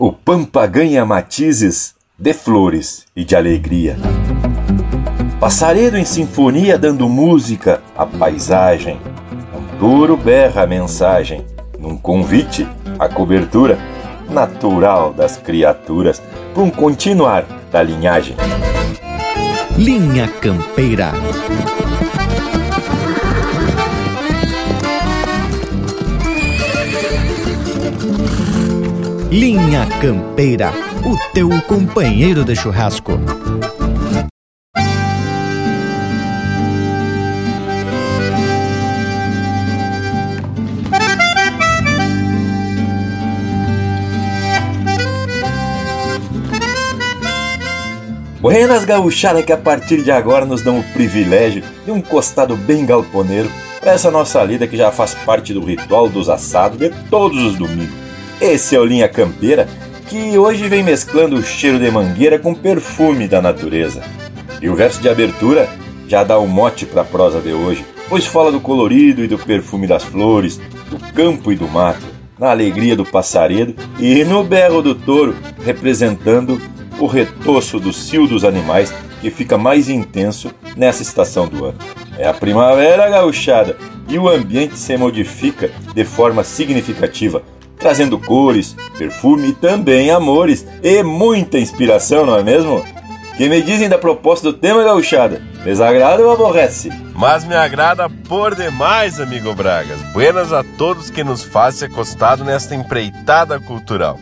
O Pampa ganha matizes de flores e de alegria. Passaredo em sinfonia dando música à paisagem. Um touro berra a mensagem, num convite à cobertura natural das criaturas para um continuar da linhagem. Linha Campeira. Linha Campeira, o teu companheiro de churrasco. Buenas gauchada que a partir de agora nos dão o privilégio de um costado bem galponeiro para essa nossa lida que já faz parte do ritual dos assados de todos os domingos. Esse é o Linha Campeira que hoje vem mesclando o cheiro de mangueira com perfume da natureza. E o verso de abertura já dá um mote para a prosa de hoje, pois fala do colorido e do perfume das flores, do campo e do mato, na alegria do passaredo e no berro do touro, representando o retoço do cio dos animais que fica mais intenso nessa estação do ano. É a primavera gauchada e o ambiente se modifica de forma significativa, trazendo cores, perfume e também amores e muita inspiração, não é mesmo? Que me dizem da proposta do tema gauchada? Desagrada ou aborrece? Mas me agrada por demais, amigo Bragas. Buenas a todos que nos fazem acostado nesta empreitada cultural.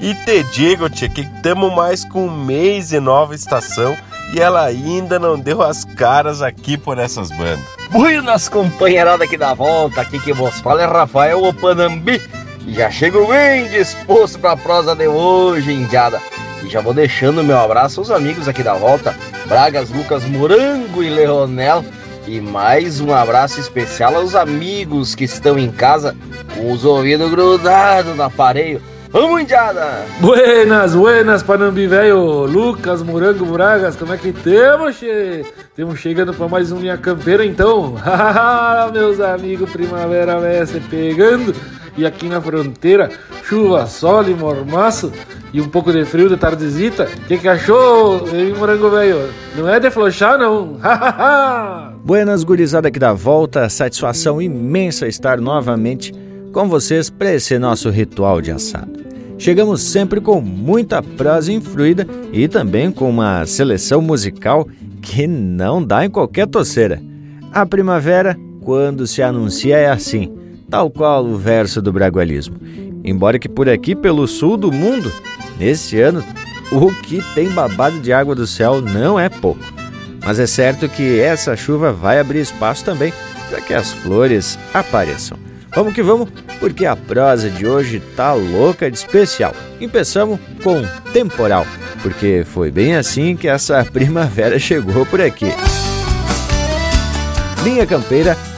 E te digo, tia, que estamos mais com um mês de nova estação e ela ainda não deu as caras aqui por essas bandas. Buenas, companheirada aqui da volta, aqui que vos fala é Rafael Opanambi. Já chego bem disposto para a prosa de hoje, indiada. E já vou deixando meu abraço aos amigos aqui da volta, Bragas, Lucas, Morango e Leonel. E mais um abraço especial aos amigos que estão em casa com os ouvidos grudados no aparelho Vamos, Indiada! Buenas, buenas, Panambi velho, Lucas, Morango, Bragas, como é que temos, che? Temos chegando para mais um Linha Campeira, então. Meus amigos, primavera se pegando. E aqui na fronteira, chuva, sol e mormaço e um pouco de frio de tardezita. Que, que achou, hein, Morango Velho? Não é de flochar, não? Buenas, gurizada aqui da volta. Satisfação imensa estar novamente com vocês para esse nosso ritual de assado. Chegamos sempre com muita prosa influída e também com uma seleção musical que não dá em qualquer toceira. A primavera, quando se anuncia, é assim, tal qual o verso do bragualismo. Embora que por aqui, pelo sul do mundo, nesse ano, o que tem babado de água do céu não é pouco. Mas é certo que essa chuva vai abrir espaço também para que as flores apareçam. Vamos que vamos, porque a prosa de hoje tá louca de especial. Começamos com temporal, porque foi bem assim que essa primavera chegou por aqui. Linha Campeira,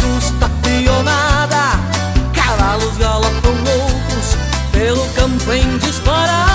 Assusta pionada Cavalos galopam loucos pelo campo em disparada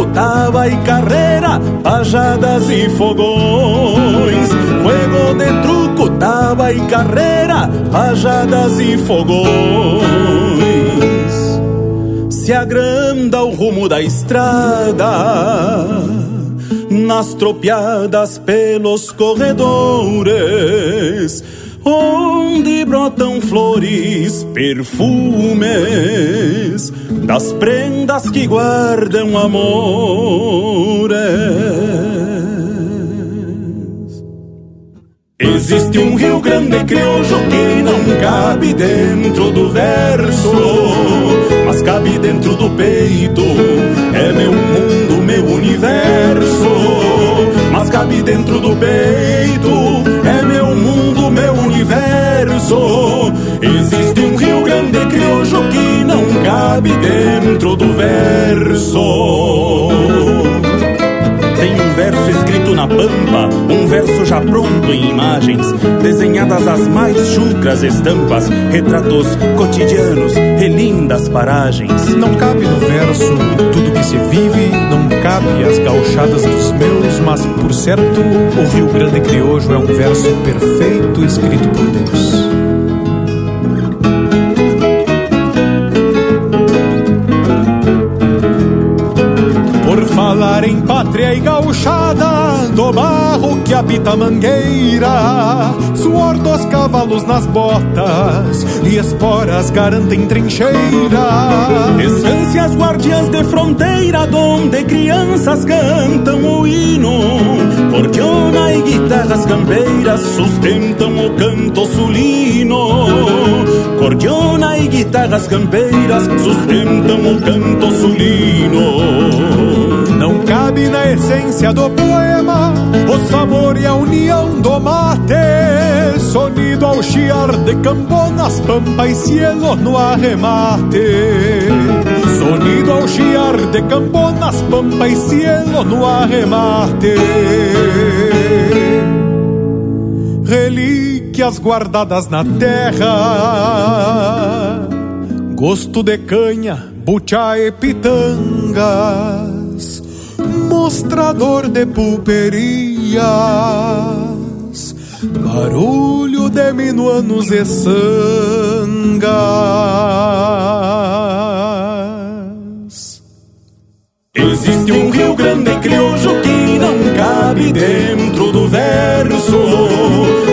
de truco, tava e carreira, pajadas e fogões. Fuego de truco, tava e carreira, pajadas e fogões se agranda o rumo da estrada, nas tropiadas pelos corredores, onde brotam flores, perfumes das prendas que guardam amores. Existe um Rio Grande crioulo que não cabe dentro do verso, mas cabe dentro do peito. É meu mundo, meu universo, mas cabe dentro do peito. Verso. Tem um verso escrito na pampa, um verso já pronto em imagens, desenhadas as mais chucras estampas, retratos cotidianos, relindas paragens. Não cabe no verso tudo que se vive, não cabe as gauchadas dos meus, mas por certo, o Rio Grande Criojo é um verso perfeito escrito por Deus. E gauchada, do barro que habita a mangueira, suor dos cavalos nas botas e esporas garantem trincheira. Estâncias guardiãs de fronteira, donde crianças cantam o hino. Cordiona e guitarras campeiras sustentam o canto sulino. Cordiona e guitarras campeiras sustentam o canto sulino. Não cabe na essência do poema o sabor e a união do mate. Sonido ao chiar de camponas, pampa e cielo no arremate. Sonido ao chiar de camponas, pampa e cielo no arremate. Relíquias guardadas na terra, gosto de canha, bucha e pitangas mostrador de pulperias, barulho de minuanos e sangas. Existe um Rio Grande crioulo que não cabe dentro do verso,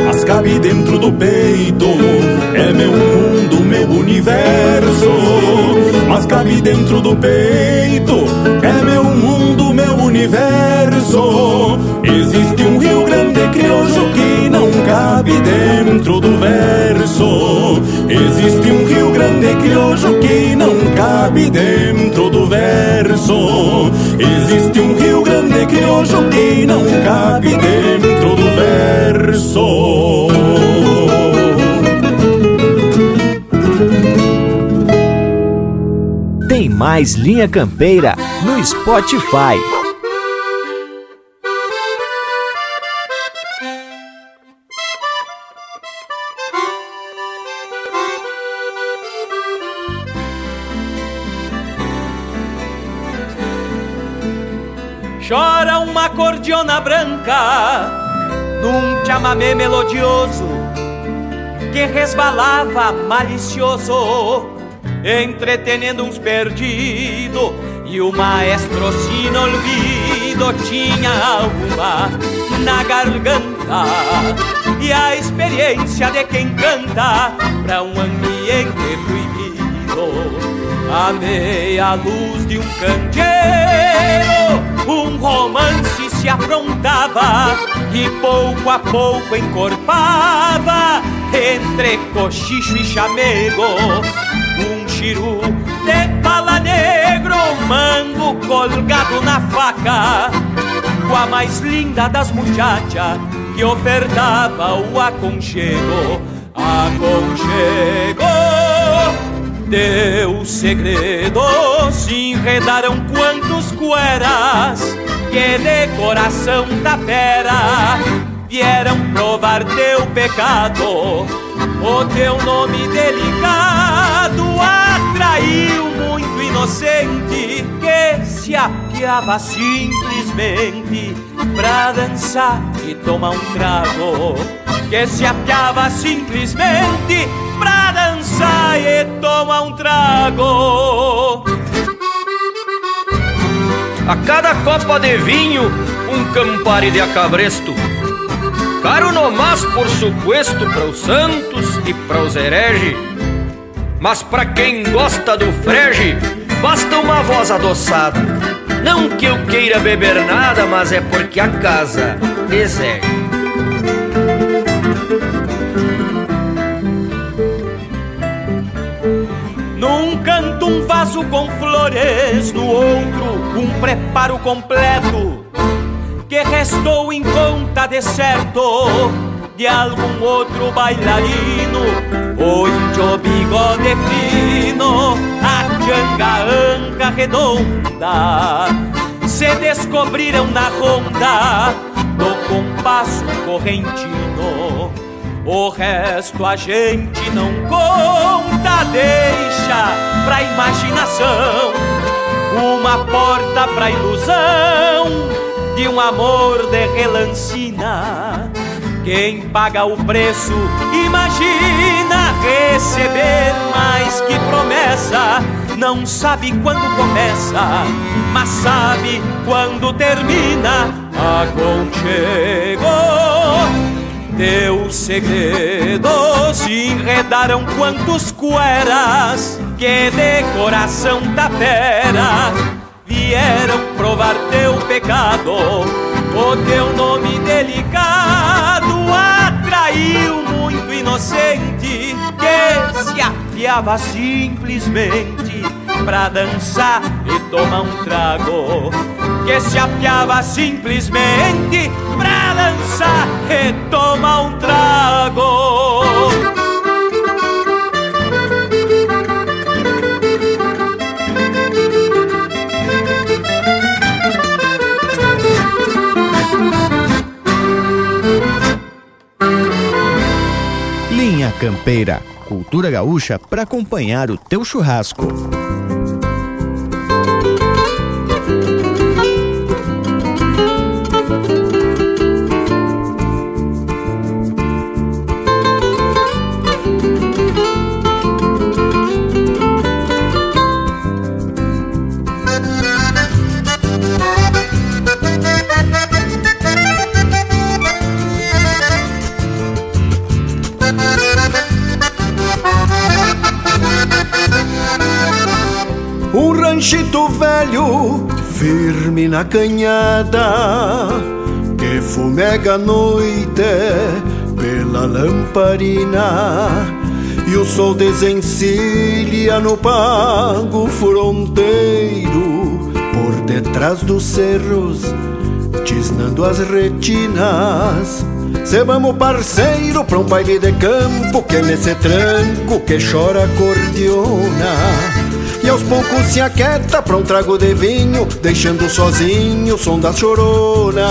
mas cabe dentro do peito. É meu mundo, meu universo, mas cabe dentro do peito. Universo. Existe um Rio Grande crioulo que não cabe dentro do verso. Existe um Rio Grande crioulo que não cabe dentro do verso. Existe um Rio Grande crioulo que não cabe dentro do verso. Tem mais Linha Campeira no Spotify. Chora uma cordiona branca num chamamé melodioso que resbalava malicioso entretenendo uns perdidos. E o maestro sin olvido tinha alma na garganta e a experiência de quem canta para um ambiente proibido. A meia luz de um candeeiro, um romance se aprontava e pouco a pouco encorpava entre cochicho e chamego um chiru de pala negro, mango colgado na faca, com a mais linda das muchachas que ofertava o aconchego, aconchego. Teu segredo. Se enredaram quantos cueras que de coração tapera. Vieram provar teu pecado. O teu nome delicado atraiu muito inocente que se apiava simplesmente pra dançar e tomar um trago. Que se apiava simplesmente pra dançar e tomar um trago. A cada copa de vinho, um campari de acabresto Caro nomás por supuesto para os santos e para os hereges. Mas para quem gosta do frege, basta uma voz adoçada. Não que eu queira beber nada, mas é porque a casa exige. Num canto um vaso com flores, no outro um preparo completo que restou em conta de certo de algum outro bailarino, o índio bigode fino, a changa anca redonda, se descobriram na ronda do compasso correntino. O resto a gente não conta, deixa pra imaginação, uma porta pra ilusão de um amor de relancina. Quem paga o preço imagina receber mais que promessa. Não sabe quando começa, mas sabe quando termina. Aconchego, teu segredo se enredaram quantos cueras que de coração tapera vieram provar teu pecado. O teu nome delicado atraiu muito inocente que se afiava simplesmente pra dançar e tomar um trago. Que se apiava simplesmente pra dançar e tomar um trago. Campeira, cultura gaúcha para acompanhar o teu churrasco. Na canhada que fumega a noite pela lamparina e o sol desencilha no pago fronteiro por detrás dos cerros, tisnando as retinas. Se vamos parceiro pra um baile de campo que nesse tranco que chora acordeona e aos poucos se aquieta pra um trago de vinho, deixando sozinho o som das choronas.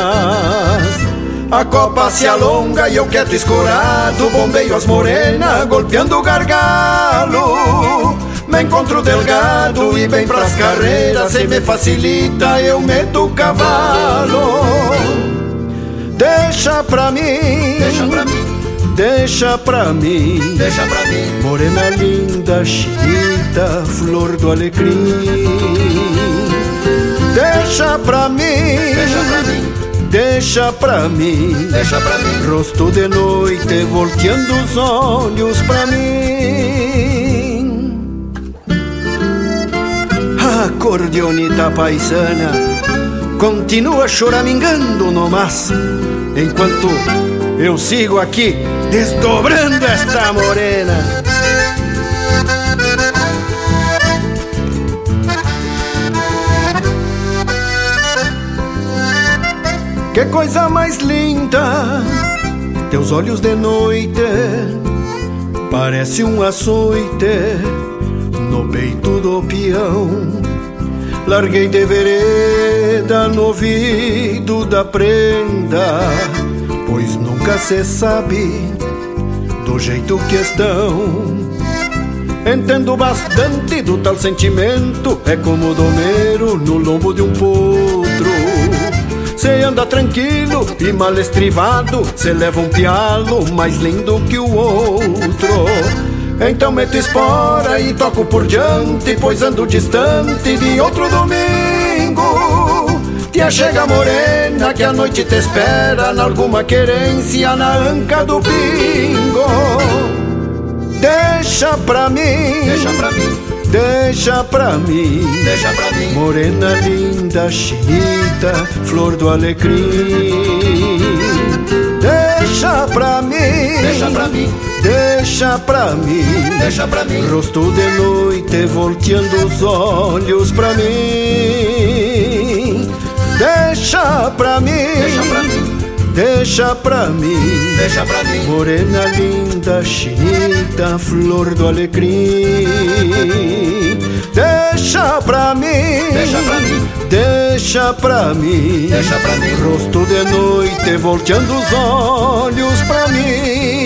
A copa se alonga e eu quieto escorado, bombeio as morenas, golpeando o gargalo. Me encontro delgado e bem pras carreiras, sem me facilita, eu meto o cavalo. Deixa pra mim, deixa pra mim Deixa pra mim, deixa pra mim, morena linda, chinita, flor do alecrim. Deixa pra mim, deixa pra mim, deixa pra mim, deixa pra mim, rosto de noite volteando os olhos pra mim. Acordeonita paisana, continua choramingando no mas, enquanto eu sigo aqui desdobrando esta morena. Que coisa mais linda, teus olhos de noite, parece um açoite no peito do peão. Larguei de vereda no ouvido da prenda, pois nunca se sabe do jeito que estão. Entendo bastante do tal sentimento, é como domeiro no lombo de um potro. Cê anda tranquilo e mal estrivado, cê leva um pialo mais lindo que o outro. Então meto espora e toco por diante, pois ando distante de outro domingo. Tia chega morena que a noite te espera, na alguma querência na anca do pingo. Deixa pra mim, deixa pra mim, deixa pra mim, deixa pra mim. Morena linda, chinita, flor do alecrim. Deixa pra mim, deixa pra mim, deixa pra mim, deixa pra mim. Rosto de noite volteando os olhos pra mim. Deixa pra mim, deixa pra mim. Deixa pra mim, deixa pra mim, morena linda, chinita, flor do alecrim. Deixa pra mim, deixa pra mim, deixa pra mim, deixa pra mim, rosto de noite volteando os olhos pra mim.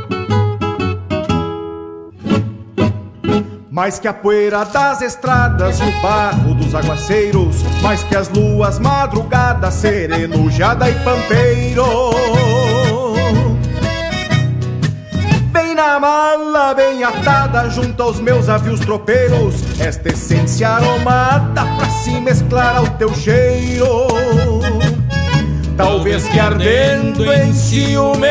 Mais que a poeira das estradas o barro dos aguaceiros, mais que as luas madrugadas, serenujada e pampeiro. Bem na mala, bem atada, junto aos meus avios tropeiros, esta essência aromada pra se mesclar ao teu cheiro. Talvez que ardendo em ciúme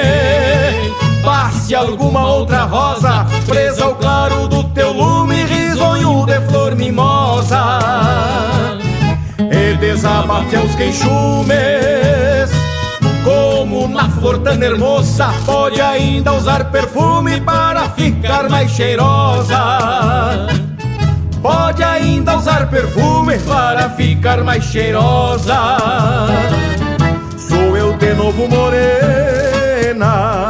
passe alguma outra rosa presa ao claro do teu lume, risonho de flor mimosa. E desabafe aos queixumes, como na flor tão hermosa, pode ainda usar perfume para ficar mais cheirosa. Pode ainda usar perfume para ficar mais cheirosa. Sou eu de novo morena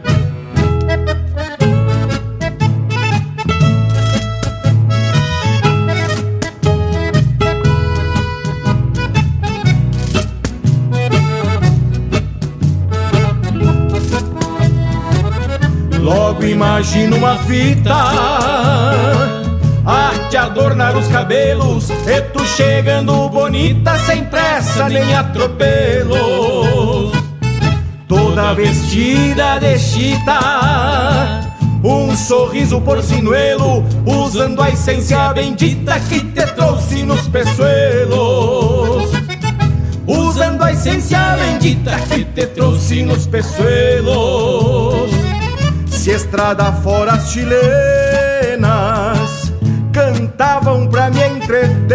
Ver. imagino uma fita a te adornar os cabelos E tu chegando bonita sem pressa nem atropelos Toda vestida de chita um sorriso porcinuelo, usando a essência bendita que te trouxe nos peçoelos. Usando a essência bendita que te trouxe nos peçoelos. Se estrada fora as chilenas cantavam pra me entreter.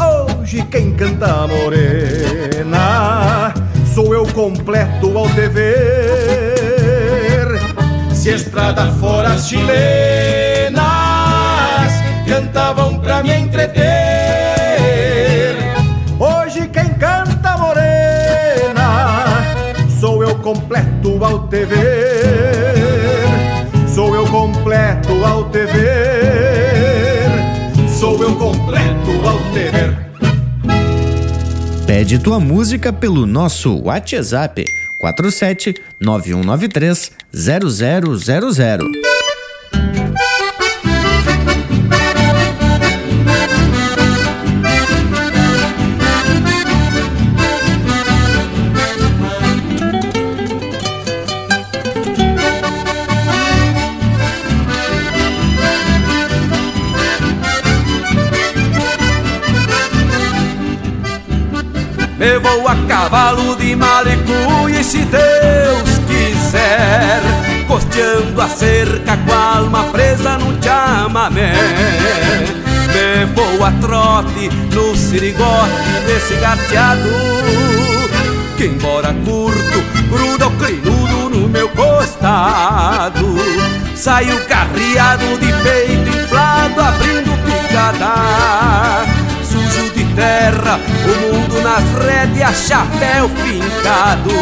Hoje quem canta morena sou eu completo ao dever. Se estrada fora as chilenas cantavam pra me entreter. Hoje quem canta morena sou eu completo ao te ao te ver. Sou eu completo ao te ver. Pede tua música pelo nosso WhatsApp 47 9193 0000. Eu vou a cavalo de malicuia e se Deus quiser Costeando a cerca com a alma presa num chamamé. Me vou a trote no sirigote desse gateado Que embora curto, gruda o crinudo no meu costado. Saio carreado de peito inflado abrindo picada terra, o mundo nas rédeas, chapéu fincado.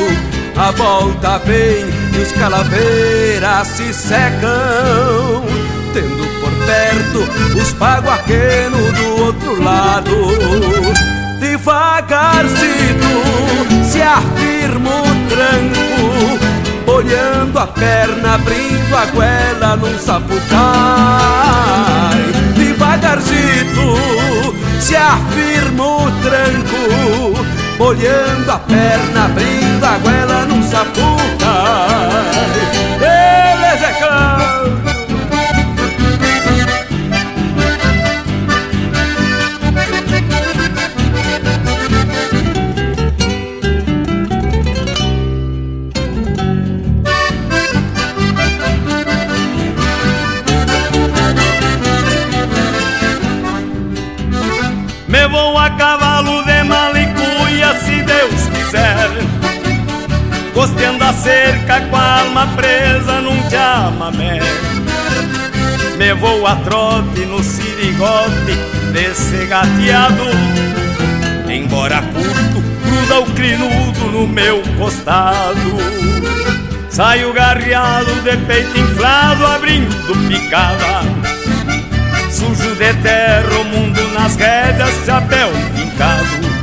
A volta vem e os calaveiras se secam, tendo por perto os paguaquenos do outro lado. Devagarcito se afirma o tranco, olhando a perna, abrindo a goela num sapucai. Devagarcito se afirma o tranco, molhando a perna, abrindo a goela num sapuca. Costeando a cerca com a alma presa num chamamé. Me vou a trote no sirigote desse gateado Embora curto, gruda o crinudo no meu costado. Saio garreado de peito inflado abrindo picada. Sujo de terra, o mundo nas rédeas, chapéu fincado.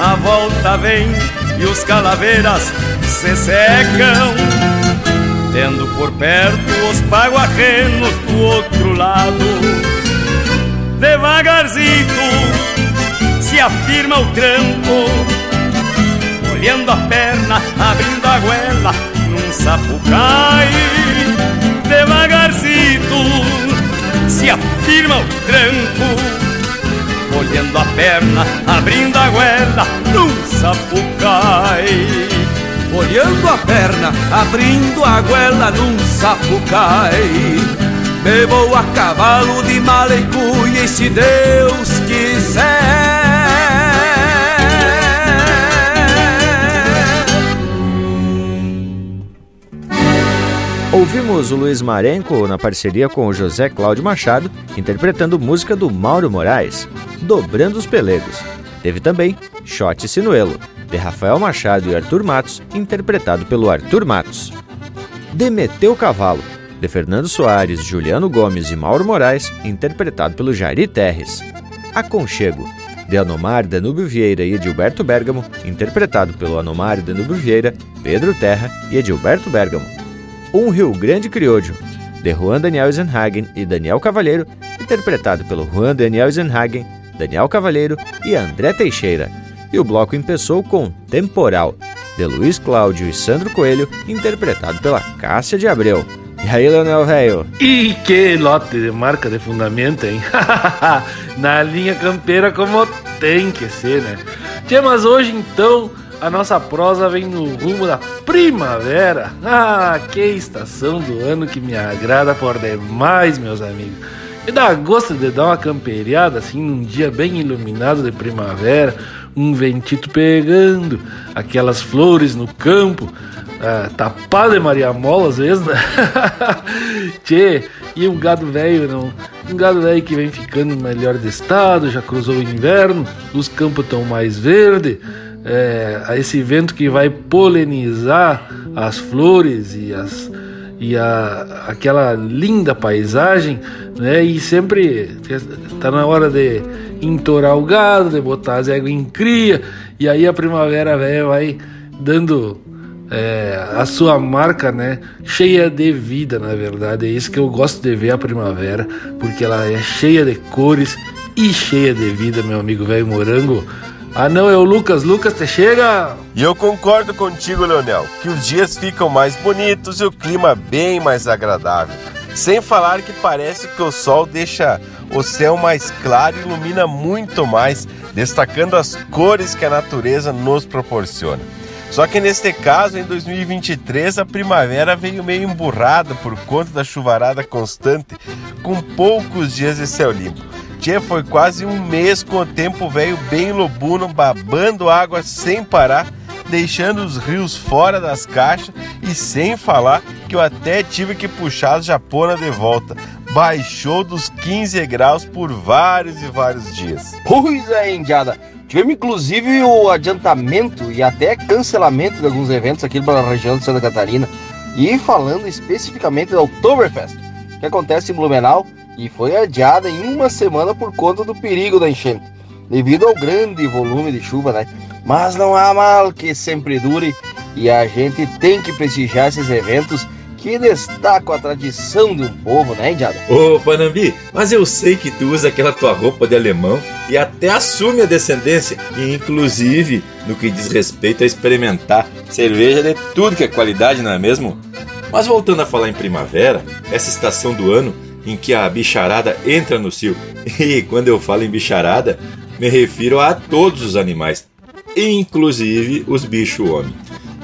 A volta vem e os calaveiras se secam, tendo por perto os paguarrenos do outro lado. Devagarzito se afirma o tranco, olhando a perna, abrindo a goela num sapucai. Devagarzito se afirma o tranco molhando a perna, abrindo a goela num sapucai. Molhando a perna, abrindo a goela num sapucai. Me vou a cavalo de malecuia e se Deus quiser. Ouvimos o Luiz Marenco na parceria com o José Cláudio Machado, interpretando música do Mauro Moraes, Dobrando os Pelegos. Teve também Shot Sinuelo, de Rafael Machado e Arthur Matos, interpretado pelo Arthur Matos. Demeteu Cavalo, de Fernando Soares, Juliano Gomes e Mauro Moraes, interpretado pelo Jairi Terres. Aconchego, de Anomar Danúbio Vieira e Edilberto Bergamo, interpretado pelo Anomar Danúbio Vieira, Pedro Terra e Edilberto Bergamo. Um Rio Grande Criollo, de Juan Daniel Eisenhagen e Daniel Cavalheiro, interpretado pelo Juan Daniel Eisenhagen, Daniel Cavalheiro e André Teixeira. E o bloco empeçou com Temporal, de Luiz Cláudio e Sandro Coelho, interpretado pela Cássia de Abreu. E aí, Leonel Velho? E que lote de marca de fundamento, hein? Na linha campeira como tem que ser, né? Tchê, mas hoje então a nossa prosa vem no rumo da primavera. Ah, que estação do ano que me agrada por demais, meus amigos. E dá gosto de dar uma camperiada assim num dia bem iluminado de primavera, um ventito pegando, aquelas flores no campo, ah, tapado de Maria Mola às vezes, né? Tchê, e um gado velho, não? Um gado velho que vem ficando melhor de estado, já cruzou o inverno, os campos estão mais verdes. É, esse vento que vai polinizar as flores e as e a, aquela linda paisagem, né? E sempre tá na hora de entorar o gado, de botar as águas em cria, e aí a primavera velha vai dando é, a sua marca, né? Cheia de vida, na verdade. É isso que eu gosto de ver a primavera, porque ela é cheia de cores e cheia de vida, meu amigo velho morango. Ah, não, é o Lucas. Lucas, te chega! E eu concordo contigo, Leonel, que os dias ficam mais bonitos e o clima bem mais agradável. Sem falar que parece que o sol deixa o céu mais claro e ilumina muito mais, destacando as cores que a natureza nos proporciona. Só que neste caso, em 2023, a primavera veio meio emburrada por conta da chuvarada constante, com poucos dias de céu limpo. Tchê, foi quase um mês com o tempo velho bem lobuno, babando água sem parar, deixando os rios fora das caixas e sem falar que eu até tive que puxar as japona de volta. Baixou dos 15 graus por vários e vários dias. Pois é, indiada. Tivemos inclusive o adiantamento e até cancelamento de alguns eventos aqui pela região de Santa Catarina. E falando especificamente da Oktoberfest, que acontece em Blumenau e foi adiada em uma semana por conta do perigo da enchente, devido ao grande volume de chuva, né? Mas não há mal que sempre dure e a gente tem que prestigiar esses eventos que destacam a tradição um povo, né, Indiada? Ô, Panambi, mas eu sei que tu usa aquela tua roupa de alemão e até assume a descendência, inclusive no que diz respeito a experimentar cerveja de tudo que é qualidade, não é mesmo? Mas voltando a falar em primavera, essa estação do ano em que a bicharada entra no cio. E quando eu falo em bicharada, me refiro a todos os animais, inclusive os bichos homem.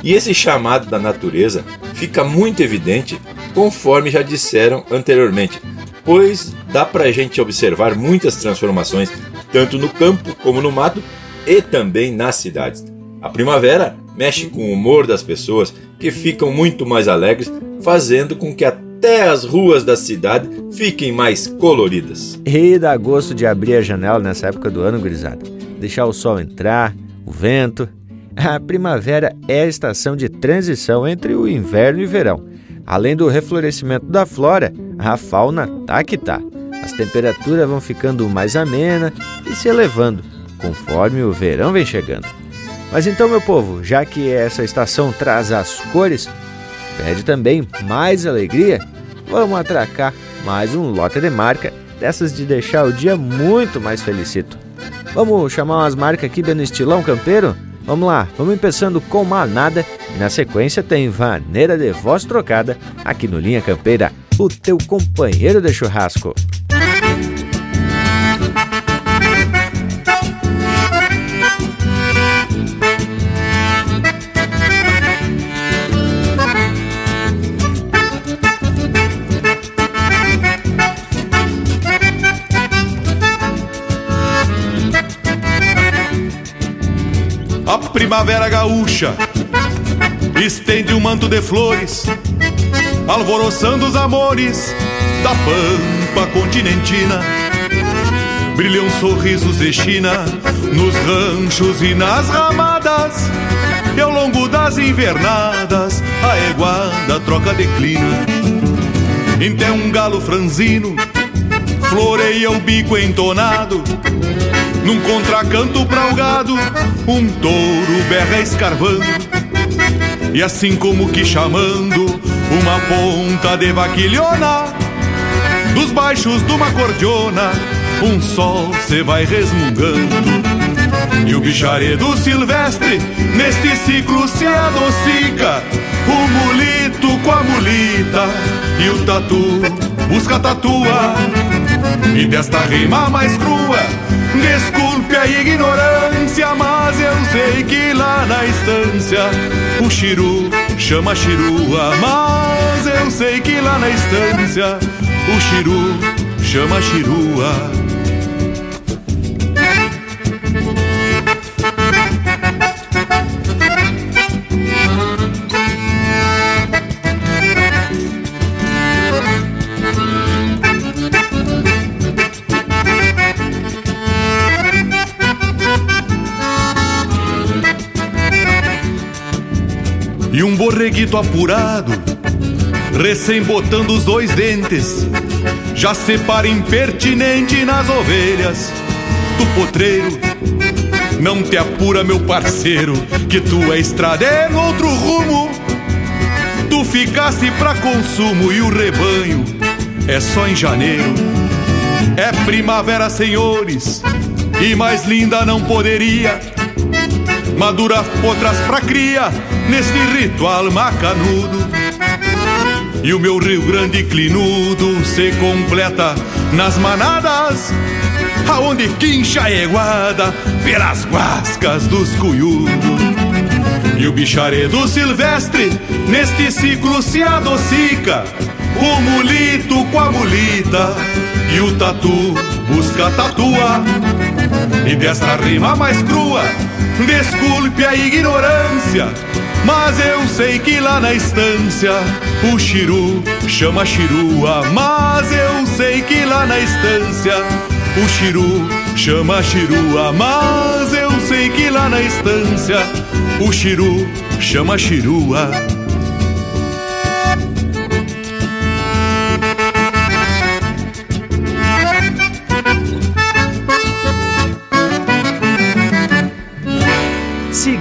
E esse chamado da natureza fica muito evidente conforme já disseram anteriormente, pois dá pra gente observar muitas transformações, tanto no campo como no mato e também nas cidades. A primavera mexe com o humor das pessoas que ficam muito mais alegres, fazendo com que até as ruas da cidade fiquem mais coloridas. E dá gosto de abrir a janela nessa época do ano, gurizada. Deixar o sol entrar, o vento. A primavera é a estação de transição entre o inverno e verão. Além do reflorescimento da flora, a fauna tá que tá. As temperaturas vão ficando mais amenas e se elevando conforme o verão vem chegando. Mas então, meu povo, já que essa estação traz as cores, pede também mais alegria, vamos atracar mais um lote de marca dessas de deixar o dia muito mais felicito. Vamos chamar umas marcas aqui bem no estilão campeiro? Vamos lá, vamos começando com Manada e na sequência tem Vaneira de Voz Trocada aqui no Linha Campeira, o teu companheiro de churrasco. Primavera gaúcha estende um manto de flores alvoroçando os amores da pampa continentina. Brilham sorrisos de China nos ranchos e nas ramadas. E ao longo das invernadas, a eguada troca declina. Então um galo franzino floreia o bico entonado. Num contracanto pra o gado, um touro berra escarvando. E assim como que chamando uma ponta de vaquilhona, dos baixos de uma cordiona, um sol se vai resmungando. E o bicharedo silvestre neste ciclo se adocica, o mulito com a mulita e o tatu busca tatua. E desta rima mais crua, desculpe a ignorância, mas eu sei que lá na estância o chiru chama chirua, mas eu sei que lá na estância o chiru chama chirua. E um borreguito apurado, recém botando os dois dentes, já separa impertinente nas ovelhas do potreiro. Não te apura, meu parceiro, que tu é estradeiro, outro rumo. Tu ficasse pra consumo e o rebanho é só em janeiro. É primavera, senhores, e mais linda não poderia. Madura potras pra cria, neste ritual macanudo. E o meu Rio Grande clinudo se completa nas manadas, aonde quincha a eguada pelas guascas dos cuiudos. E o bicharedo silvestre neste ciclo se adocica, o mulito com a mulita e o tatu busca tatua. E desta rima mais crua, desculpe a ignorância, mas eu sei que lá na estância o chiru chama chirua. Mas eu sei que lá na estância o chiru chama chirua. Mas eu sei que lá na estância o chiru chama chirua.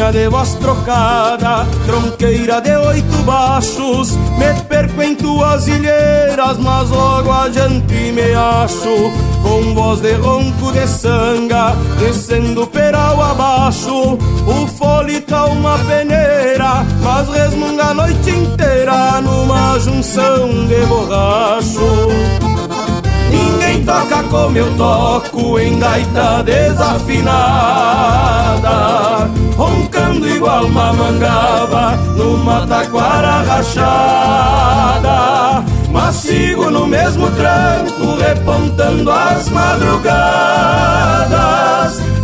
Gaitinha de voz trocada, tronqueira de oito baixos Me perco em tuas ilheiras, mas logo adiante me acho Com voz de ronco de sanga, descendo peral abaixo. O fole tá uma peneira, mas resmunga a noite inteira Numa junção de borracho. Ninguém toca como eu toco em gaita desafinada Roncando igual uma mangaba numa taquara rachada. Mas sigo no mesmo tranco repontando as madrugadas.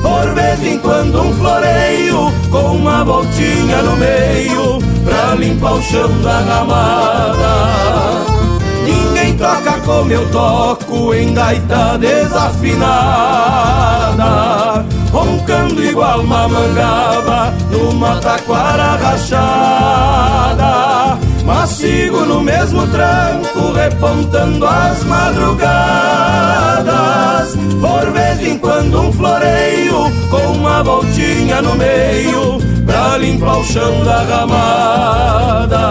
Por vez em quando um floreio com uma voltinha no meio Pra limpar o chão da ramada toca como eu toco em gaita desafinada Roncando igual uma mangaba numa taquara rachada Mas sigo no mesmo tranco repontando as madrugadas. Por vez em quando um floreio com uma voltinha no meio Pra limpar o chão da ramada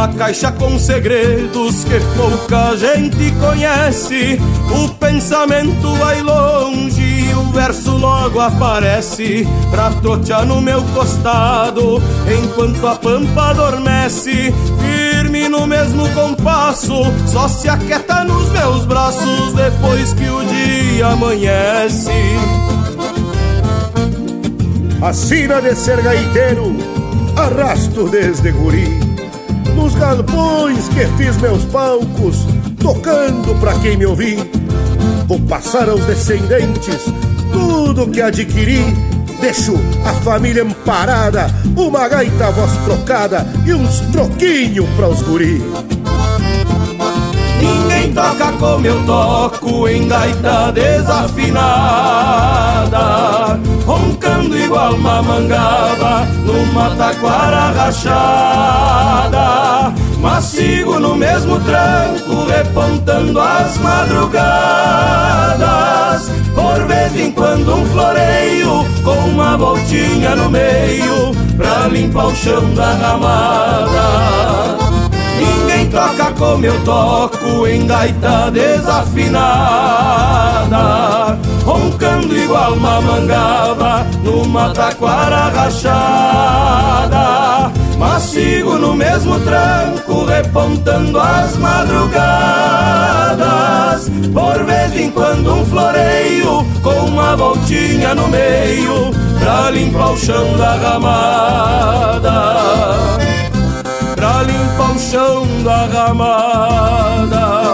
uma caixa com segredos que pouca gente conhece. O pensamento vai longe e o verso logo aparece pra trotear no meu costado enquanto a pampa adormece. Firme no mesmo compasso, só se aquieta nos meus braços depois que o dia amanhece. Assina de ser gaiteiro, arrasto desde guri. Nos galpões que fiz meus palcos, tocando pra quem me ouvir. Vou passar aos descendentes tudo que adquiri. Deixo a família amparada, uma gaita voz trocada e uns troquinhos pra os guri. Ninguém toca como eu toco em gaita desafinada. Roncando igual uma mangaba numa taquara rachada. Mas sigo no mesmo tranco repontando as madrugadas. Por vez em quando um floreio com uma voltinha no meio Pra limpar o chão da ramada toca como eu toco em gaita desafinada Roncando igual uma mangaba numa taquara rachada. Mas sigo no mesmo tranco repontando as madrugadas. Por vez em quando um floreio com uma voltinha no meio Pra limpar o chão da ramada pra limpar o chão da ramada.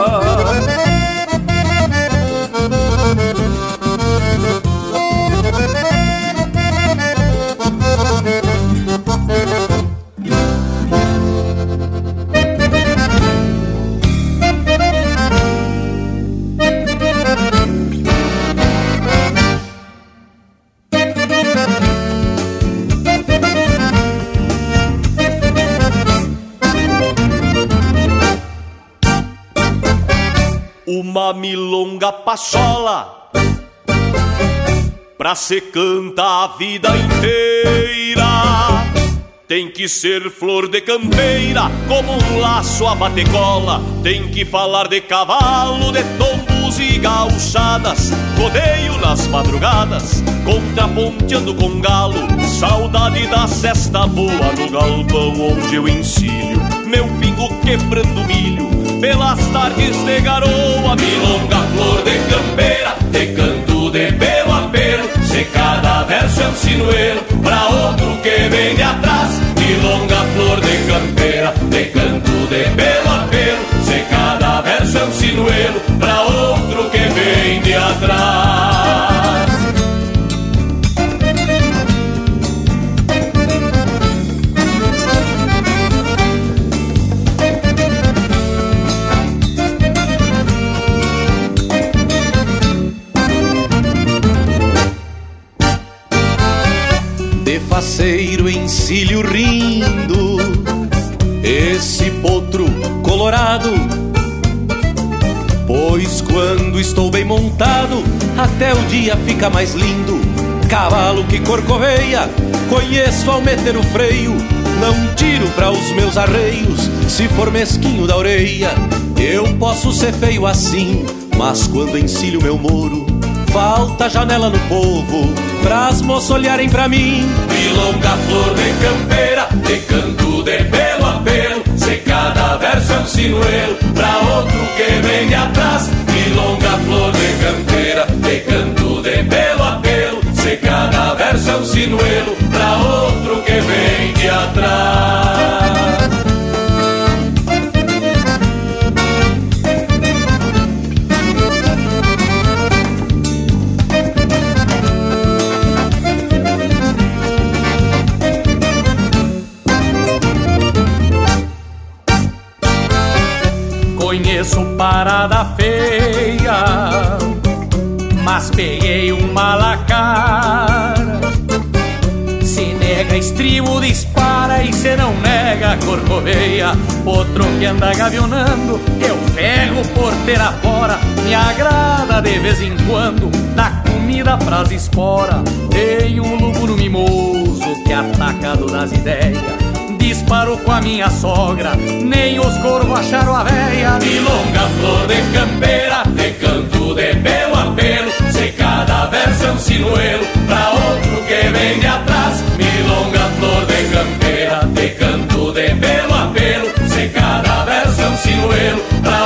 Pachola pra se cantar a vida inteira. Tem que ser flor de campeira, como um laço a bater cola. Tem que falar de cavalo, de tombos e gauchadas. Rodeio nas madrugadas, contraponteando com galo. Saudade da cesta boa no galpão onde eu ensino. Meu pingo quebrando milho pelas tardes de garoa, milonga, flor de campeira, de canto de pelo a pelo, se cada verso é um sinuelo, pra outro que vem de atrás, milonga, flor de campeira, de canto de pelo a pelo, se cada verso é um sinuelo, pra outro que vem de atrás. Encilho rindo, esse potro colorado. Pois quando estou bem montado, até o dia fica mais lindo. Cavalo que corcoveia, conheço ao meter o freio. Não tiro para os meus arreios, se for mesquinho da orelha. Eu posso ser feio assim, mas quando encilho meu moro, falta janela no povo, pras moças olharem pra mim. Milonga, flor de campeira, de canto de pelo a pelo, se cada verso é um sinuelo, pra outro que vem de atrás. Milonga, flor de campeira, de canto de pelo a pelo, se cada verso é um sinuelo, pra outro que vem de atrás. Conheço parada feia, mas peguei uma lacara. Se nega estribo, dispara e se não nega corcoveia. Outro que anda gavionando, eu pego porteira fora. Me agrada de vez em quando, dá comida pras esporas. Tem um lúpulo mimoso que atacado nas ideias disparou com a minha sogra, nem os corvos acharam a véia. Milonga, flor de campeira, de canto de pelo a pelo, se cada verso é um sinuelo, pra outro que vem de atrás. Milonga, flor de campeira, de canto de pelo a pelo, se cada verso é um sinuelo, pra outro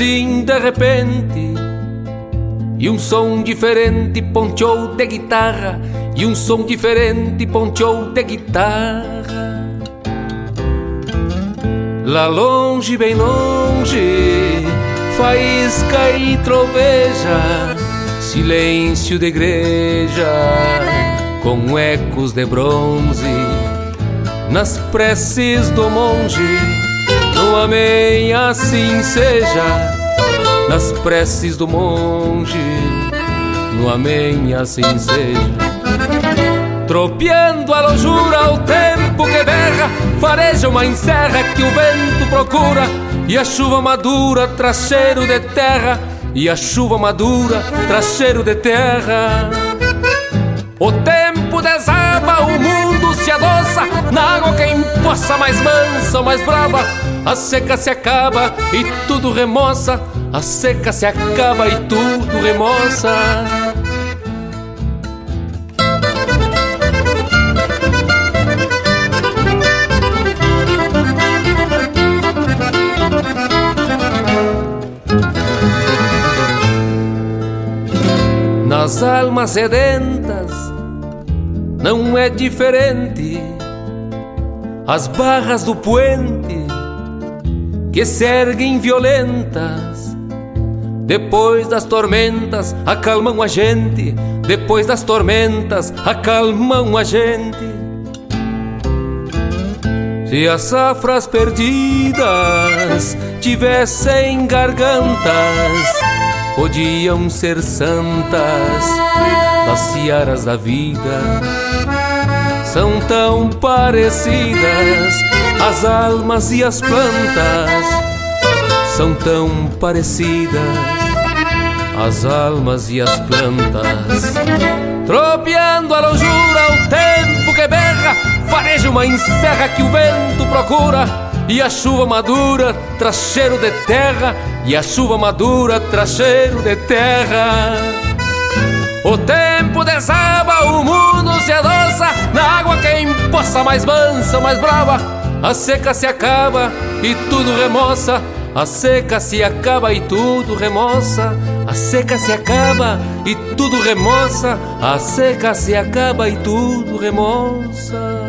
Assim de repente, e um som diferente ponteou de guitarra, e um som diferente ponteou de guitarra. Lá longe, bem longe, faísca e troveja silêncio de igreja com ecos de bronze nas preces do monge. No amém, assim seja, nas preces do monge. No amém, assim seja. Tropeando a lojura, o tempo que berra, fareja uma encerra que o vento procura, e a chuva madura traz cheiro de terra e a chuva madura traz cheiro de terra. O tempo desaba, o mundo se adoça, na água quem possa mais mansa mais brava. A seca se acaba e tudo remoça, a seca se acaba e tudo remoça. nas almas sedentas não é diferente. As barras do puente que se erguem violentas, depois das tormentas acalmam a gente. Depois das tormentas acalmam a gente. Se as safras perdidas tivessem gargantas podiam ser santas das searas da vida. São tão parecidas as almas e as plantas, são tão parecidas as almas e as plantas. Tropeando a lojura, o tempo que berra, fareja uma encerra que o vento procura e a chuva madura traz cheiro de terra, e a chuva madura traz cheiro de terra. O tempo desaba, o mundo se adoça, na água quem possa mais mansa, mais brava. A seca se acaba e tudo remoça, a seca se acaba e tudo remoça. A seca se acaba e tudo remoça, a seca se acaba e tudo remoça.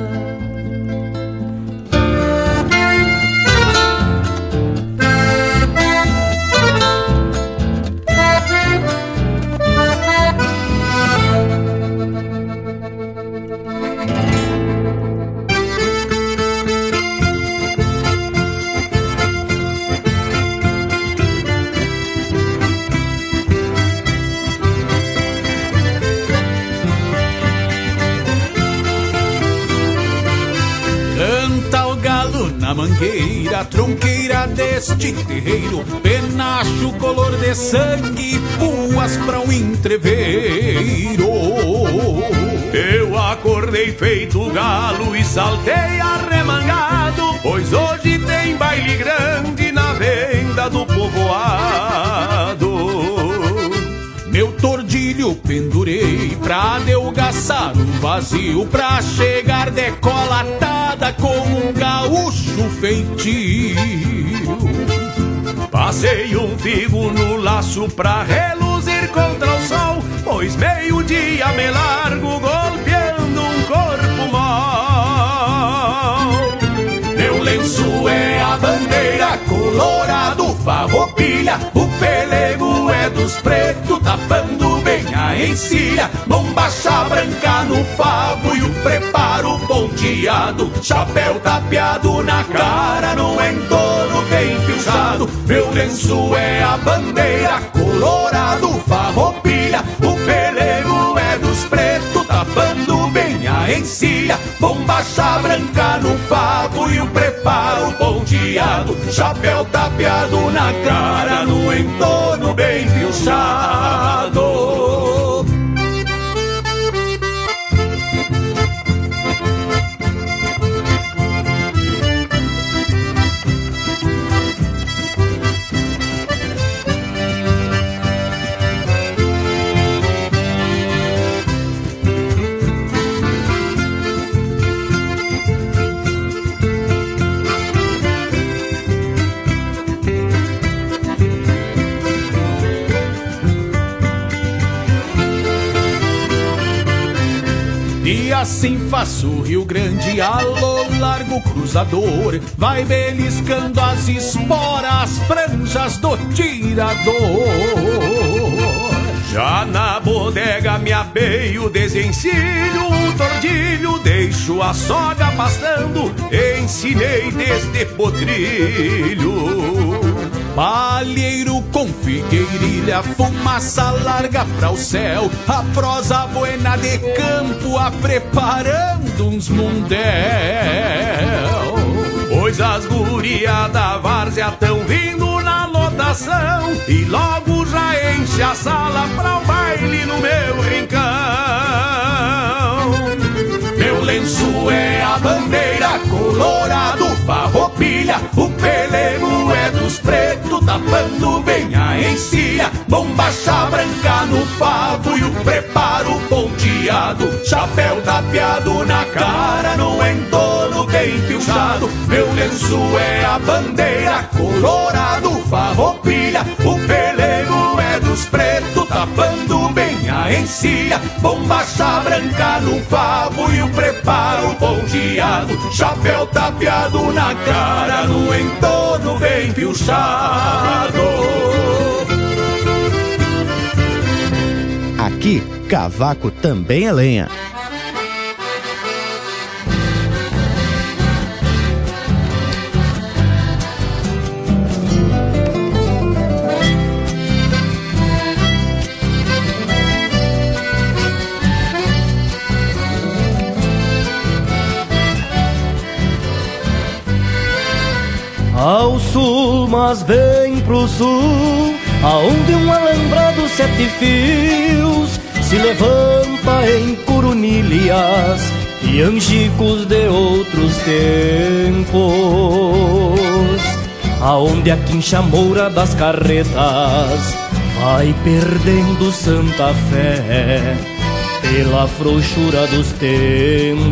Deste terreiro, penacho color de sangue, puas pra um entreveiro. Eu acordei feito galo e saltei arremangado, pois hoje tem baile grande na venda do povoado. Tordilho pendurei pra adelgaçar o vazio, pra chegar decolatada com um gaúcho feitio. Passei um figo no laço pra reluzir contra o sol, pois meio-dia me largo golpeando um corpo mal. Lenço é a bandeira colorado, farroupilha, o pelego é dos pretos, tapando bem a encilha, bombacha branca no favo e o preparo ponteado, chapéu tapeado na cara, no entorno bem pilchado. Meu lenço é a bandeira colorado, farroupilha, o pelego é dos pretos, tapando bem a encilha, bombacha branca no favo e o preparo ponteado, chapéu tapeado na cara, no entorno bem pilchado. Assim faço o Rio Grande, alô largo cruzador, vai beliscando as esporas, franjas do tirador. Já na bodega me abeio, desencilho o tordilho, deixo a soga pastando, ensinei desde potrilho. Palheiro com figueirilha, fumaça larga pra o céu, a prosa buena de campo, a preparando uns mundel. Pois as gurias da várzea tão vindo na lotação e logo já enche a sala pra o baile no meu rincão. Meu lenço é a bandeira colorado, farroupilha, dos pretos, tapando bem a encilha, bombacha branca no favo e o preparo ponteado, chapéu tapeado na cara, no entorno bem pilchado. Meu lenço é a bandeira colorado, farroupilha, o pelego é dos pretos, tapando bem a encilha, bombacha branca no favo e o preparo ponteado, chapéu tapeado na cara, no entorno bem pilchado. Aqui, cavaco também é lenha. Ao sul, mas bem pro sul, aonde um alambrado sete fios se levanta em coronilhas e angicos de outros tempos. Aonde a quincha moura das carretas vai perdendo santa fé pela frouxura dos tentos.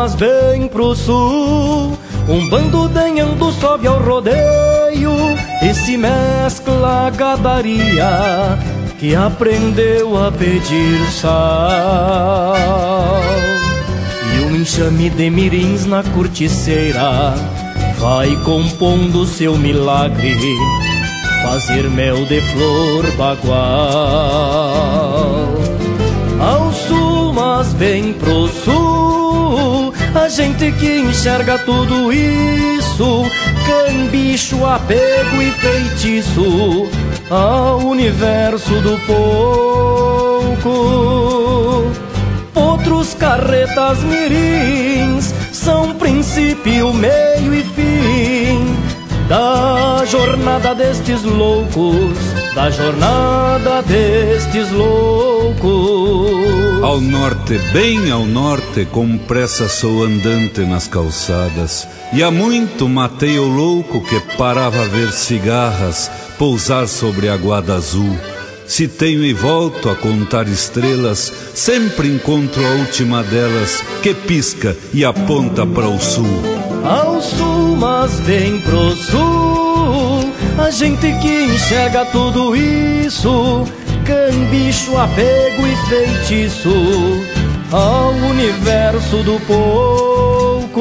Mas bem pro sul, Um bando danhando sobe ao rodeio e se mescla a gadaria que aprendeu a pedir sal. E um enxame de mirins na corticeira vai compondo seu milagre, fazer mel de flor bagual. Ao sul, mas bem pro sul, a gente que enxerga tudo isso, cambicho, apego e feitiço ao universo do pouco. Outros carretas mirins são princípio, meio e fim da jornada destes loucos, da jornada destes loucos. Ao norte, bem ao norte, com pressa sou andante nas calçadas, e há muito matei o louco que parava a ver cigarras pousar sobre a guada azul. Se tenho e volto a contar estrelas, sempre encontro a última delas que pisca e aponta para o sul. Ao sul, mas bem pro sul, a gente que enxerga tudo isso, cambicho, apego e feitiço ao universo do pouco.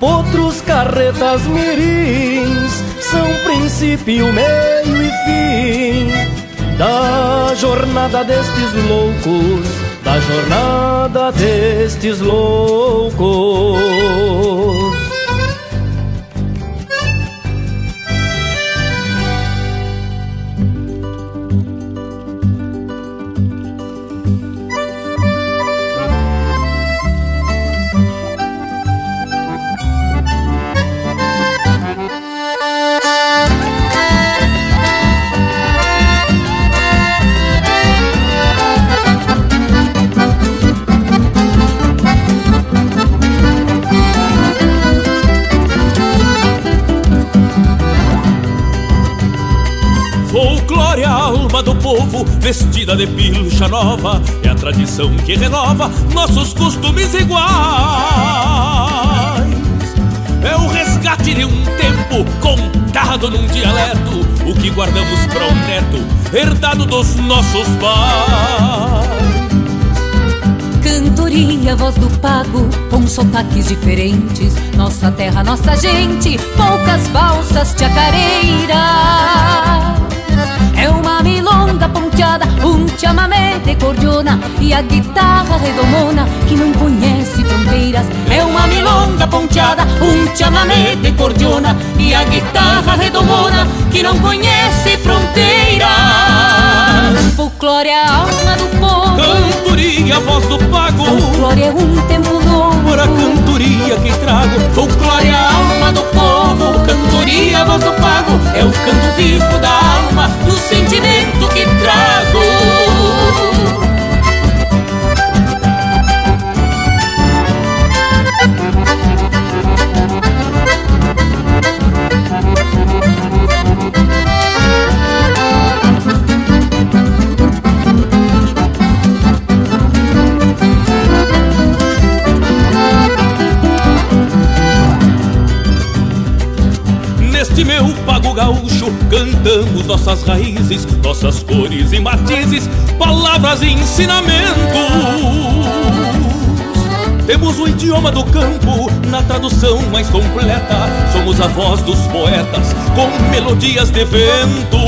Outros carretas mirins são princípio, meio e fim da jornada destes loucos, da jornada destes loucos. Vestida de pilcha nova. É a tradição que renova nossos costumes iguais. É o resgate de um tempo contado num dialeto. O que guardamos para o neto, herdado dos nossos pais. Cantoria, voz do pago, com sotaques diferentes. Nossa terra, nossa gente, poucas valsas chacareiras. É uma milonga ponteada, um chamamé de cordiona E a guitarra redomona que não conhece fronteiras É uma milonga ponteada, um chamamé de cordiona E a guitarra redomona que não conhece fronteiras Folclore é a alma do povo Cantoria, voz do pago. Folclore é um tempo Por a cantoria que trago. Folclore a alma do povo. Cantoria, voz do pago. É o canto vivo da alma Do sentimento que trago cantamos nossas raízes, nossas cores e matizes, palavras e ensinamentos. Temos o idioma do campo na tradução mais completa. Somos a voz dos poetas com melodias de vento.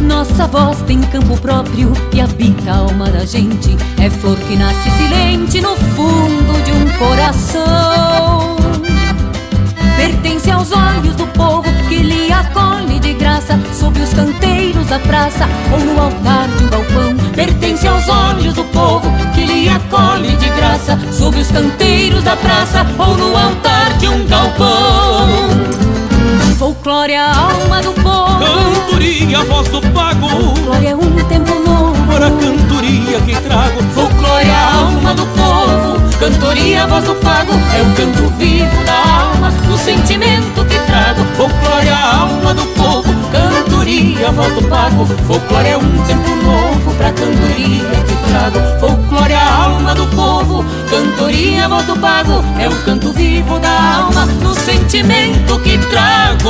Nossa voz tem campo próprio e habita a alma da gente. É flor que nasce silente no fundo de um coração. Pertence aos olhos do povo que lhe acolhe de graça Sob os canteiros da praça ou no altar de um galpão. Pertence aos olhos do povo que lhe acolhe de graça Sob os canteiros da praça ou no altar de um galpão. Folclore é a alma do povo. Cantoria, voz do pago. Folclore é um tempo novo. Por a cantoria que trago. Folclore é a alma do povo. Cantoria, voz do pago. É o canto Do pago Folclore é um tempo novo Pra cantoria que trago Folclore é a alma do povo. Cantoria, voto pago, é o canto vivo da alma, no sentimento que trago.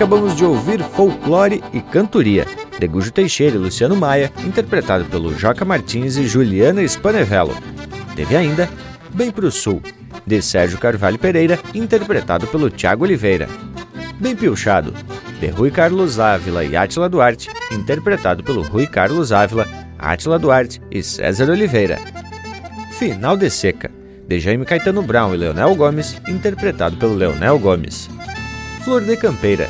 acabamos de ouvir Folclore e Cantoria, de Gujo Teixeira e Luciano Maia, interpretado pelo Joca Martins e Juliana Spanevello. Teve ainda Bem Pro Sul, de Sérgio Carvalho Pereira, interpretado pelo Tiago Oliveira. Bem Pilchado, de Rui Carlos Ávila e Átila Duarte, interpretado pelo Rui Carlos Ávila, Átila Duarte e César Oliveira. Final de Seca, de Jaime Caetano Brown e Leonel Gomes, interpretado pelo Leonel Gomes. Flor de Campeira,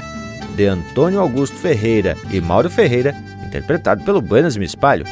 de Antônio Augusto Ferreira e Mauro Ferreira, interpretado pelo Buenas Me Espalho.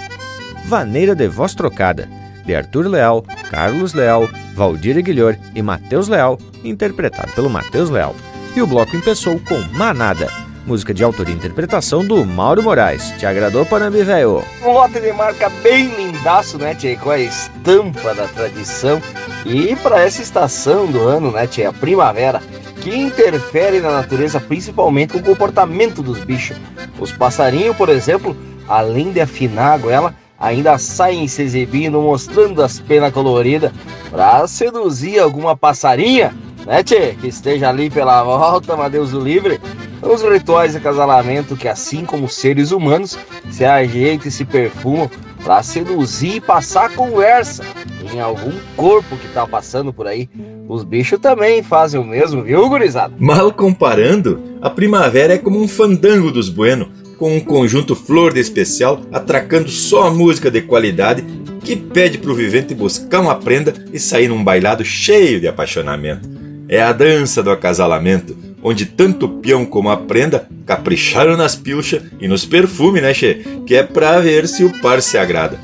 Vaneira de Voz Trocada, de Arthur Leal, Carlos Leal, Valdir Aguilhor e Matheus Leal, interpretado pelo Matheus Leal. E o bloco empeçou com Manada, música de autoria e interpretação do Mauro Moraes. Te agradou, Panambi, velho? Um lote de marca bem lindaço, né, Tchê? Com a estampa da tradição. E para essa estação do ano, né, Tchê? A primavera que interfere na natureza, principalmente com o comportamento dos bichos. Os passarinhos, por exemplo, além de afinar a goela, ainda saem se exibindo, mostrando as penas coloridas para seduzir alguma passarinha, né, tchê? Que esteja ali pela volta, mas Deus o livre. Os rituais de casalamento que, assim como seres humanos, se ajeitam e se perfumam para seduzir e passar conversa em algum corpo que tá passando por aí. Os bichos também fazem o mesmo, viu, gurizada? Mal comparando, a primavera é como um fandango dos bueno, com um conjunto flor de especial atracando só a música de qualidade que pede pro vivente buscar uma prenda e sair num bailado cheio de apaixonamento. É a dança do acasalamento, onde tanto o peão como a prenda capricharam nas pilchas e nos perfumes, né, che? Que é pra ver se o par se agrada.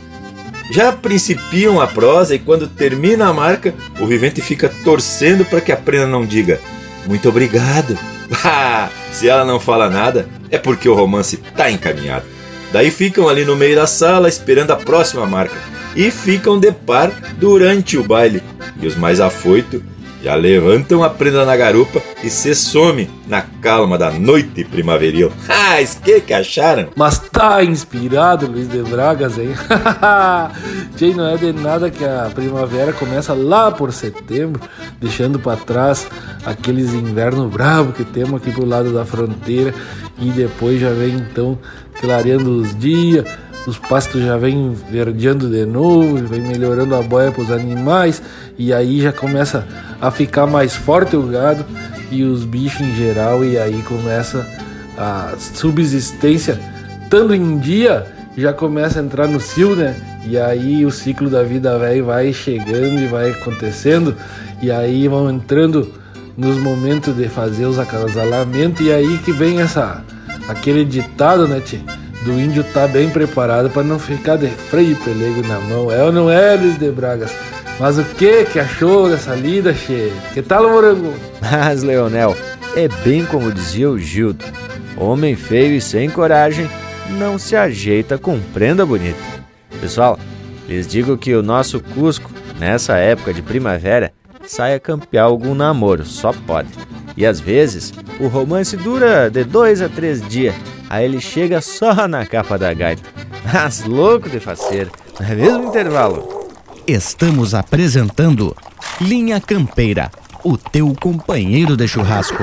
Já principiam a prosa e quando termina a marca, o vivente fica torcendo para que a prenda não diga muito obrigado. Se ela não fala nada, é porque o romance está encaminhado. Daí ficam ali no meio da sala esperando a próxima marca e ficam de par durante o baile. E os mais afoitos já levantam a prenda na garupa e se some na calma da noite primaveril. Ah, que que acharam? Mas tá inspirado, Luiz de Bragas, hein? Tchê, não é de nada que a primavera começa lá por setembro, deixando para trás aqueles invernos bravos que temos aqui pro lado da fronteira e depois já vem então clareando os dias, os pastos já vêm verdeando de novo, vem melhorando a boia para os animais e aí já começa a ficar mais forte o gado e os bichos em geral e aí começa a subsistência estando em dia já começa a entrar no cio, né? E aí o ciclo da vida velho vai chegando e vai acontecendo e aí vão entrando nos momentos de fazer os acasalamentos e aí que vem essa aquele ditado, né, tia? Do índio tá bem preparado para não ficar de freio e pelego na mão. É ou não é, Luiz de Bragas? Mas o que que achou dessa lida, che? Que tal, morango? Mas, Leonel, é bem como dizia o Gildo. Homem feio e sem coragem não se ajeita com prenda bonita. Pessoal, lhes digo que o nosso Cusco, nessa época de primavera, sai a campear algum namoro, só pode. E às vezes, o romance dura de dois a três dias Aí ele chega só na capa da gaita. Mas louco de faceiro, não é mesmo intervalo? Estamos apresentando Linha Campeira, o teu companheiro de churrasco.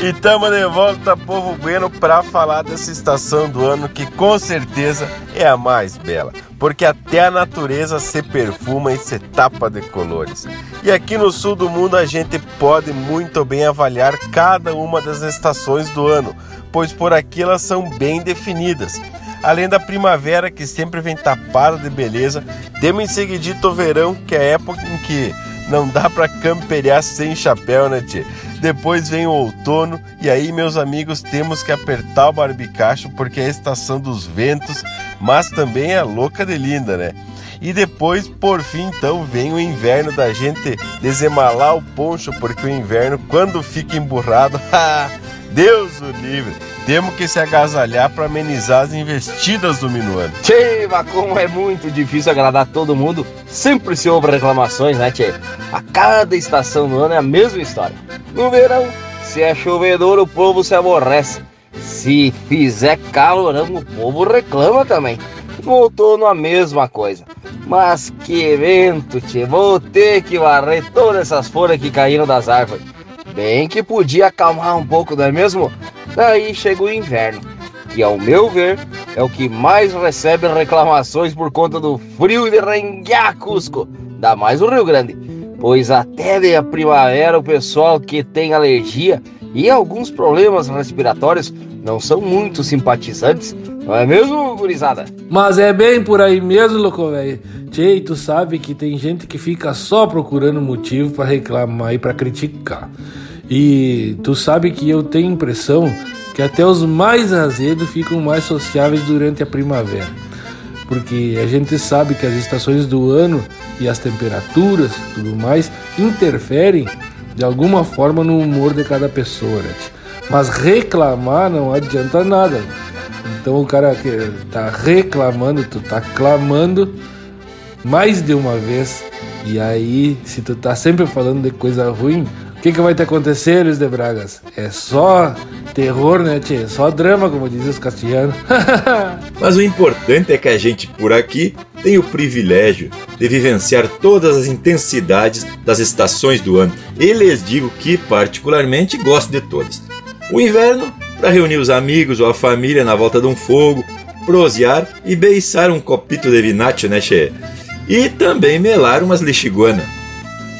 E tamo de volta, povo bueno, para falar dessa estação do ano que com certeza é a mais bela, porque até a natureza se perfuma e se tapa de colores. E aqui no sul do mundo a gente pode muito bem avaliar cada uma das estações do ano, pois por aqui elas são bem definidas. Além da primavera, que sempre vem tapada de beleza, temos em seguidito o verão, que é a época em que não dá para camperiar sem chapéu, né, tchê? Depois vem o outono e aí, meus amigos, temos que apertar o barbicacho porque é a estação dos ventos, mas também é louca de linda, né? E depois, por fim, então, vem o inverno da gente desemalar o poncho, porque o inverno, quando fica emburrado, Deus o livre, temos que se agasalhar para amenizar as investidas do minuano. Tchê, mas como é muito difícil agradar todo mundo, sempre se ouve reclamações, né, Tchê? A cada estação do ano é a mesma história. No verão, se é chovedor, o povo se aborrece. Se fizer calorão, o povo reclama também. No outono, a mesma coisa. Mas que evento, tchê. Vou ter que varrer todas essas folhas que caíram das árvores. Bem que podia acalmar um pouco, não é mesmo? Daí chega o inverno, que ao meu ver é o que mais recebe reclamações por conta do frio de renguear Cusco, dá mais o Rio Grande. Pois até de a primavera o pessoal que tem alergia e alguns problemas respiratórios não são muito simpatizantes, não é mesmo, gurizada? Mas é bem por aí mesmo, louco velho. Tchê, tu sabe que tem gente que fica só procurando motivo para reclamar e para criticar. E tu sabe que eu tenho impressão que até os mais azedos ficam mais sociáveis durante a primavera. Porque a gente sabe que as estações do ano e as temperaturas tudo mais interferem de alguma forma no humor de cada pessoa, né? Mas reclamar não adianta nada. Então o cara que tá reclamando, tu tá clamando mais de uma vez. E aí, se tu tá sempre falando de coisa ruim, o que, que vai te acontecer, Luiz de Bragas? É só terror, né, tchê? Só drama, como dizem os castilhanos. Mas o importante é que a gente por aqui tem o privilégio de vivenciar todas as intensidades das estações do ano. E lhes digo que, particularmente, gosto de todas. O inverno, para reunir os amigos ou a família na volta de um fogo, prosear e beiçar um copito de vinaccio, né, che? E também melar umas lixiguana.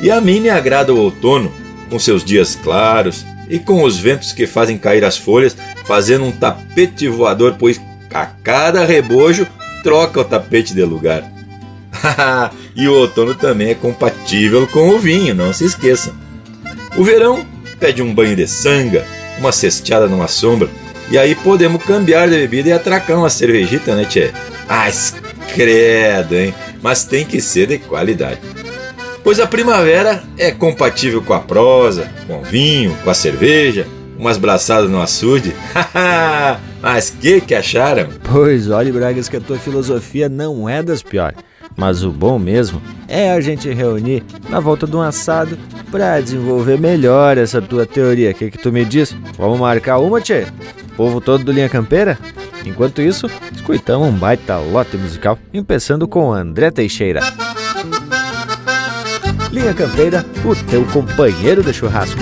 E a mim me agrada o outono, com seus dias claros e com os ventos que fazem cair as folhas, fazendo um tapete voador, pois a cada rebojo troca o tapete de lugar. e o outono também é compatível com o vinho, não se esqueçam. O verão pede um banho de sanga, uma cesteada numa sombra, e aí podemos cambiar de bebida e atracar uma cervejita, né, tchê? Ah, credo, hein? Mas tem que ser de qualidade pois a primavera é compatível com a prosa, com o vinho, com a cerveja, umas braçadas no açude. Mas que que acharam? Pois olhe, Bragas, que a tua filosofia não é das piores. Mas o bom mesmo é a gente reunir na volta de um assado para desenvolver melhor essa tua teoria. O que, que tu me diz? Vamos marcar uma, tchê? Povo todo do Linha Campeira? Enquanto isso, escutamos um baita lote musical, começando com André Teixeira. Linha Campeira, o teu companheiro de churrasco.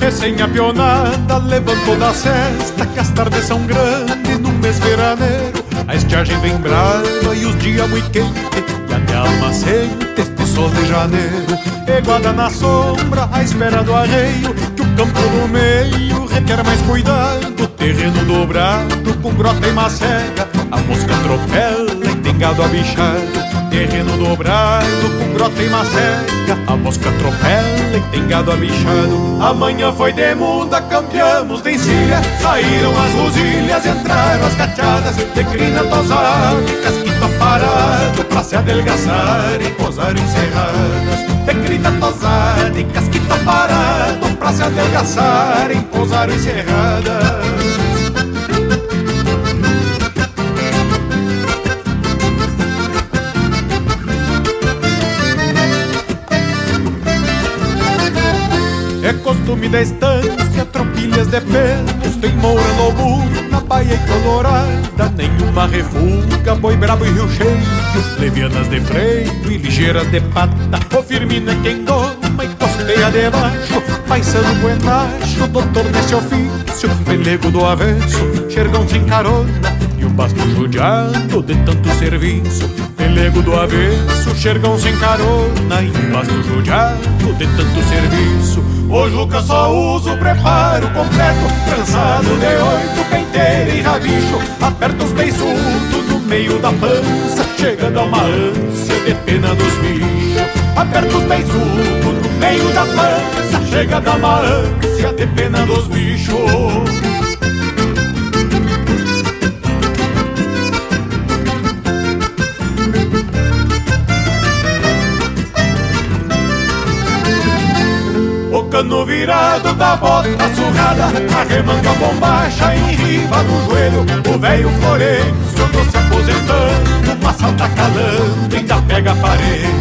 Recém-apionada, levantou da cesta que as tardes são grandes no mês veraneiro a estiagem vem brava e os dias muito quentes E até almacente este sol de janeiro Eguada na sombra à espera do arreio Que o campo do meio requer mais cuidado Terreno dobrado com grota e macega A mosca atropela e tem gado abichado Terreno dobrado com grota e macega A mosca atropela e tem gado abichado. Amanhã foi de muda, campeamos de encilha. Saíram as rosilhas, entraram as cachadas De crina tosada e casquito Pra se adelgaçar e posar encerradas De crina tosada e casquito parado Pra se adelgaçar e posar encerradas É costume da estância, tropilhas de pelos Tem moura no burro, na baia e colorada Nenhuma refuga, boi brabo e rio cheio Levianas de freio e ligeiras de pata. O firmino é quem doma e costeia debaixo Paisano buenacho, doutor desse ofício Pelego do avesso, xergão sem carona Basto judiado de tanto serviço. Pelego do avesso, xergão sem carona E basto judiado de tanto serviço. O só uso preparo completo. Trançado de oito, penteira e rabicho. Aperta os beiçudos no meio da pança Chega a uma ânsia de pena dos bichos. Aperta os beiçudos no meio da pança Chega a uma ânsia de pena dos bichos cano virado da bota surrada a bombacha em riba do joelho. O velho Florencio tô se aposentando Passa tá calando, ainda pega aparelho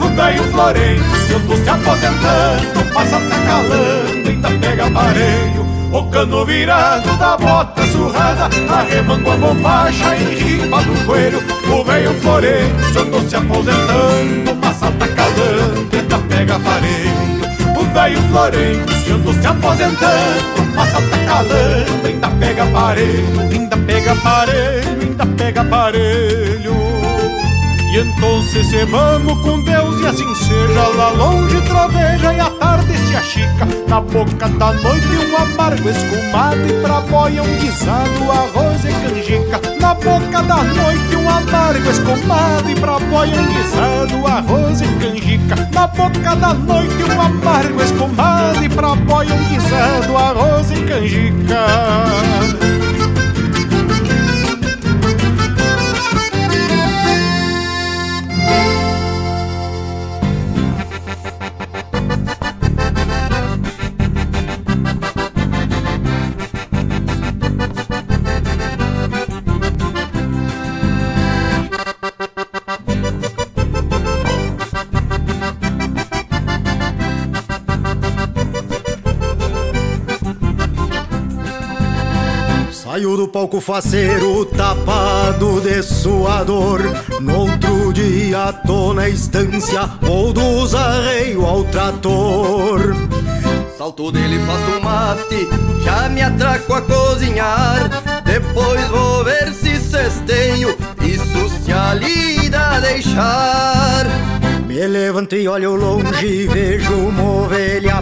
O velho Florencio tô se aposentando Passa tá calando, ainda pega aparelho o cano virado da bota surrada Arremango a bombacha em riba do joelho. O velho Florencio tô se aposentando Passa tá calando, ainda pega aparelho velho Florencio ando se aposentando Passa tá calando, ainda pega aparelho Ainda pega aparelho, ainda pega aparelho. E então se vamos com Deus e assim seja Lá longe troveja e a tarde se achica. Na boca da noite um amargo escumado E pra boia um guisado, arroz e canjica Na boca da noite um amargo escumado E pra boia um guisado, arroz e canjica. Na boca da noite um amargo escumado E pra boia um guisado, arroz e canjica palco faceiro tapado de suador No outro dia tô na estância ou dos arreio ao trator. Salto dele, faço mate, já me atraco a cozinhar. Depois vou ver se cesteio, isso se deixar. Me levanto e olho longe e vejo uma ovelha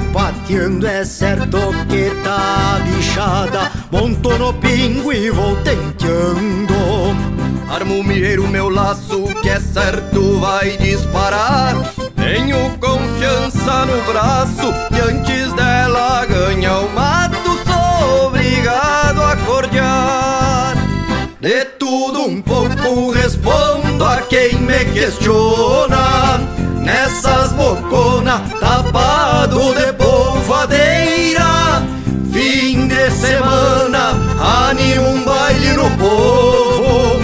É certo que tá bichada Monto no pingo e vou tenteando. Armo o meu laço que é certo vai disparar. Tenho confiança no braço e antes dela ganha o mato. Sou obrigado a cordear De tudo um pouco respondo a quem me questiona Nessas bocona tapado de polvadeira Fim de semana, anima um baile no povo.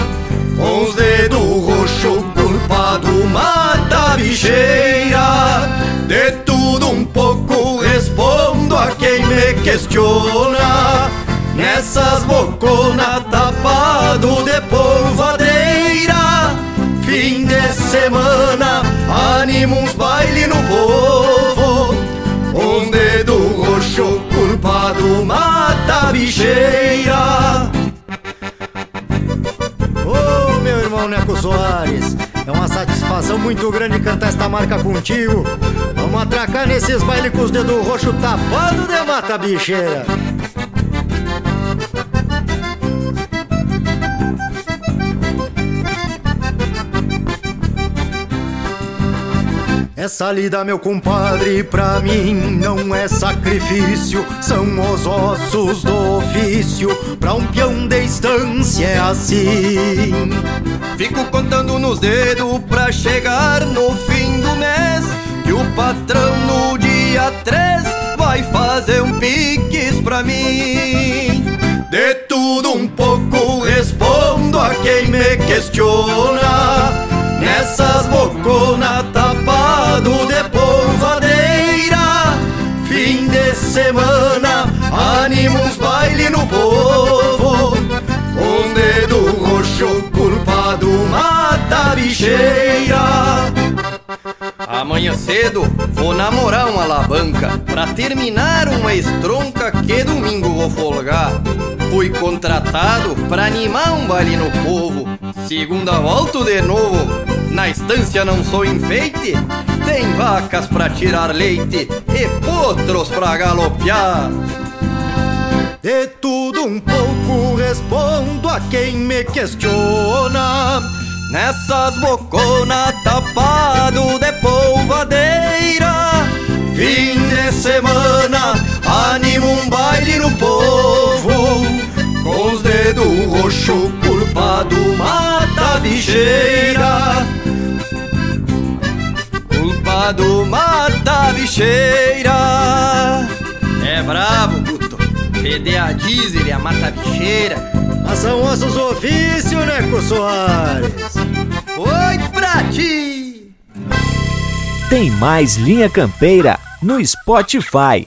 Com os dedos roxo culpado mata a bicheira. De tudo um pouco respondo a quem me questiona. Nessas bocona tapado de polvadeira Fim de semana, anima uns baile no povo Um dedo roxo culpado mata a bicheira. Ô oh, meu irmão Neco Soares É uma satisfação muito grande cantar esta marca contigo. Vamos atracar nesses bailes com os dedos roxo tapado de mata bicheira Essa lida, meu compadre, pra mim não é sacrifício, são os ossos do ofício. Pra um peão de estância é assim. Fico contando nos dedos pra chegar no fim do mês. Que o patrão no dia 3 vai fazer um piques pra mim. De tudo um pouco respondo a quem me questiona. Nessas boconas tapado uns baile no povo. Um dedo roxo culpado mata a bicheira. Amanhã cedo vou namorar uma alavanca Pra terminar uma estronca que domingo vou folgar. Fui contratado pra animar um baile no povo. Segunda volta de novo. Na estância não sou enfeite. Tem vacas pra tirar leite E potros pra galopear De tudo um pouco respondo a quem me questiona. Nessas boconas tapado de polvadeira Fim de semana, animo um baile no povo. Com os dedos roxo, culpado mata bicheira. Culpado mata bicheira. É brabo, puto Fede a diesel e a mata bicheira Mas são ossos ofício, Neco Soares Oi pra ti! Tem mais Linha Campeira no Spotify.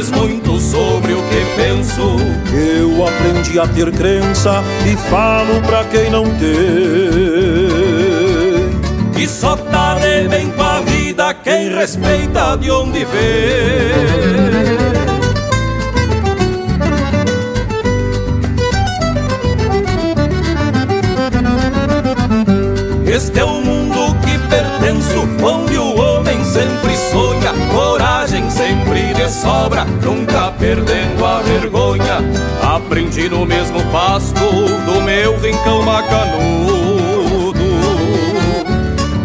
Diz muito sobre o que penso. Eu aprendi a ter crença e falo pra quem não tem. E só tá de bem com a vida quem respeita de onde vem. Este é o mundo sobra, nunca perdendo a vergonha. Aprendi no mesmo pasto do meu rincão macanudo.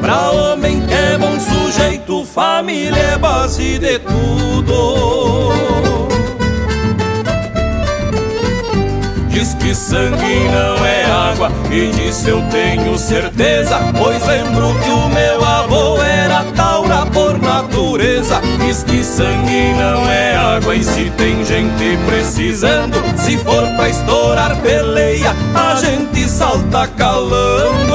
Pra homem que é bom sujeito, família é base de tudo. Diz que sangue não é água e disso eu tenho certeza Pois lembro que o meu avô por natureza. Diz que sangue não é água e se tem gente precisando Se for pra estourar peleia, a gente salta calando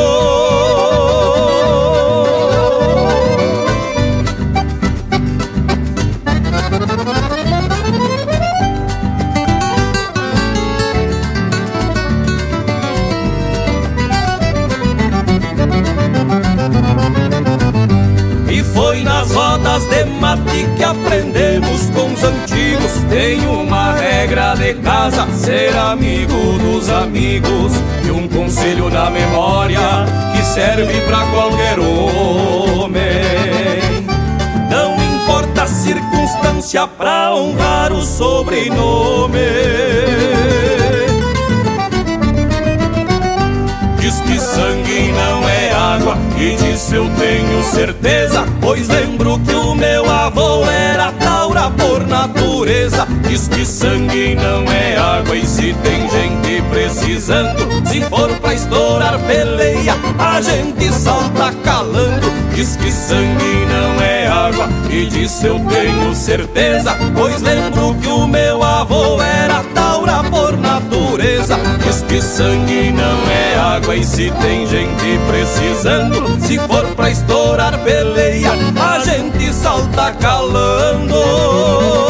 casa, ser amigo dos amigos. E um conselho na memória que serve para qualquer homem. Não importa a circunstância pra honrar o sobrenome. Diz que sangue não é água e disso eu tenho certeza Pois lembro que o meu avô era por natureza Diz que sangue não é água. E se tem gente precisando Se for pra estourar peleia, a gente salta calando Diz que sangue não é água e disso eu tenho certeza Pois lembro que o meu avô era taura por natureza. Diz que sangue não é água e se tem gente precisando Se for pra estourar peleia, a gente salta calando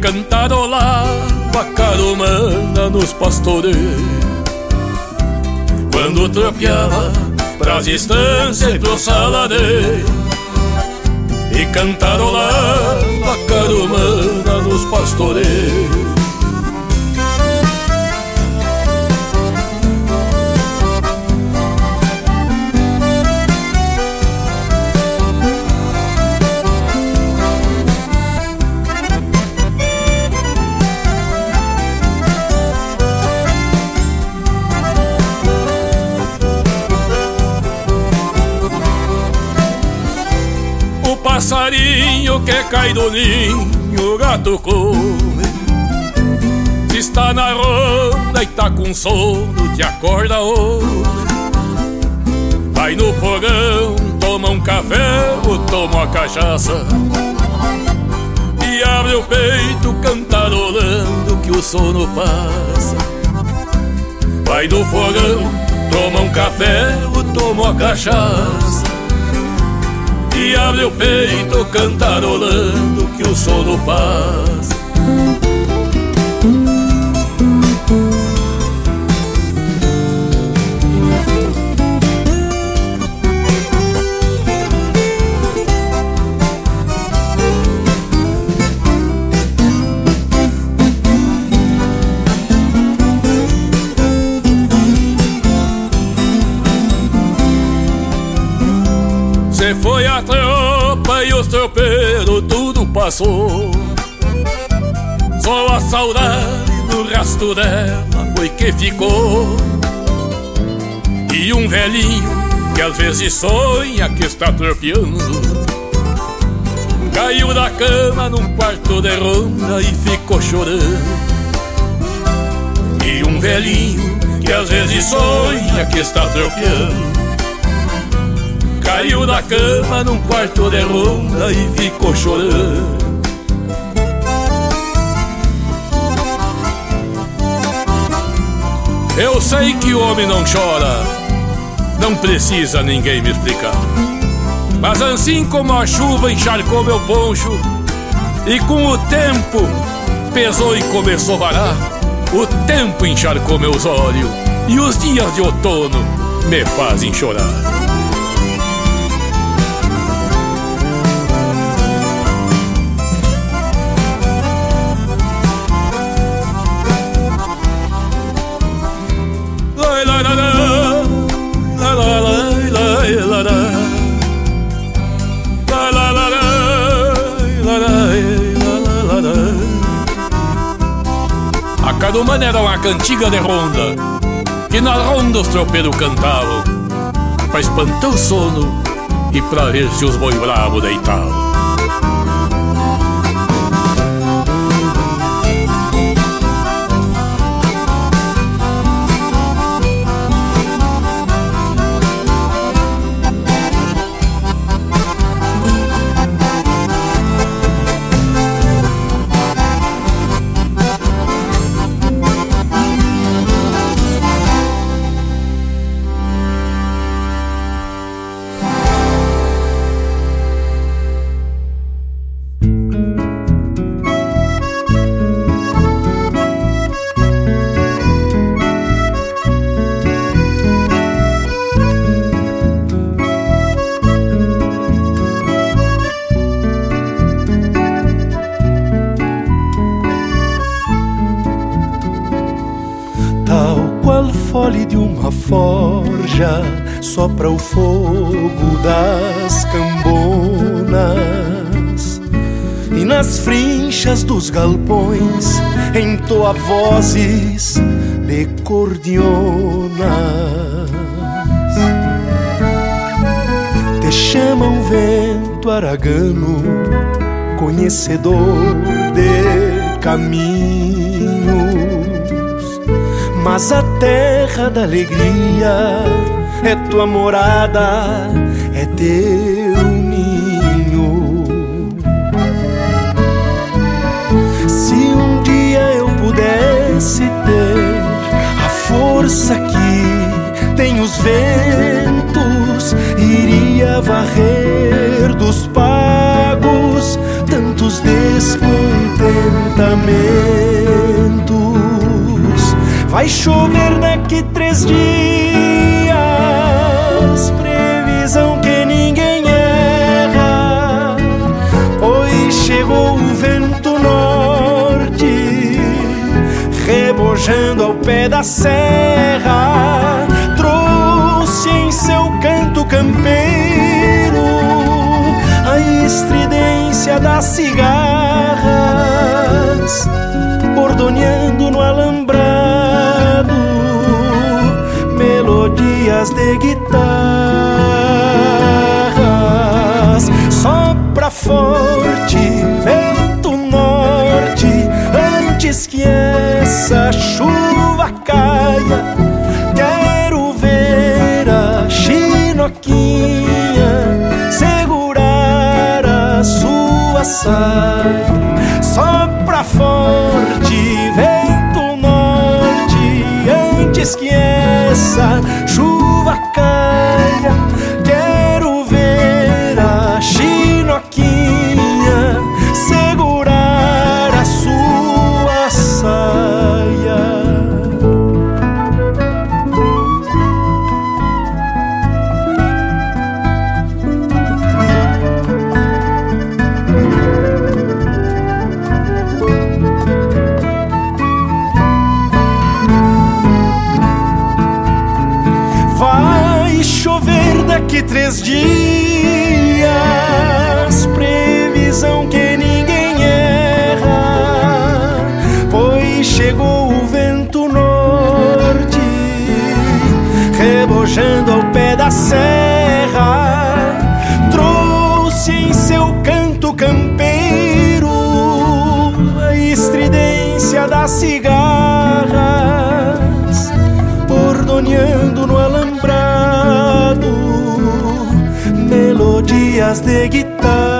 E cantarolava caromana nos pastoreiros Quando tropeava pras estâncias pro saladeiro e cantarolava caromana nos pastoreiros. Que cai do ninho, o gato come. Se está na ronda e tá com sono, te acorda hoje. Vai no fogão, toma um café ou toma uma cachaça. E abre o peito cantarolando que o sono passa. Vai no fogão, toma um café ou toma uma cachaça. E abre o peito cantarolando que o sono passa passou. Só a saudade no rastro dela foi que ficou. E um velhinho que às vezes sonha que está tropeando. Caiu da cama num quarto de ronda e ficou chorando. E um velhinho que às vezes sonha que está tropeando. Caiu da cama num quarto de ronda e ficou chorando. Eu sei que o homem não chora, não precisa ninguém me explicar. Mas assim como a chuva encharcou meu poncho, e com o tempo pesou e começou a varar, o tempo encharcou meus olhos, e os dias de outono me fazem chorar. Do mano era uma cantiga de ronda Que na ronda os tropeiros cantavam Pra espantar o sono E pra ver se os boi bravo deitavam galpões entoa vozes de cordionas. Te chama vento aragano, conhecedor de caminhos, mas a terra da alegria é tua morada, é teu força que tem os ventos, iria varrer dos pagos tantos descontentamentos. Vai chover daqui três dias pé da serra, trouxe em seu canto campeiro a estridência das cigarras, bordoneando no alambrado melodias de guitarras. Sopra forte, vento norte, antes que essa chuva sua melodias de guitarras.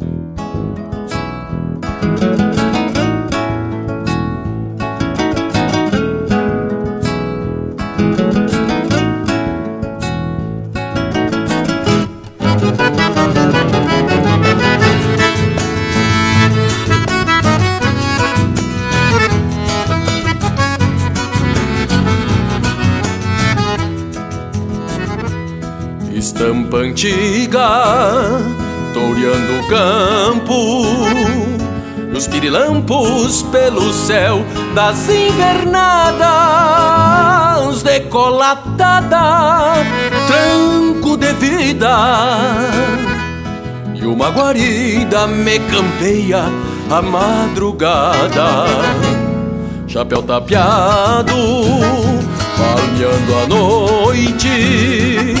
Estampa antiga, toureando o campo, nos pirilampos pelo céu das invernadas, decolatada, tranco de vida. E uma guarida me campeia a madrugada, chapéu tapeado, palmeando a noite.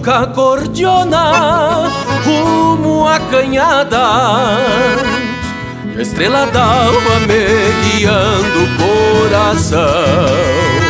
Ronca cordiona rumo à canhada. Estrela d'alva me guiando o coração.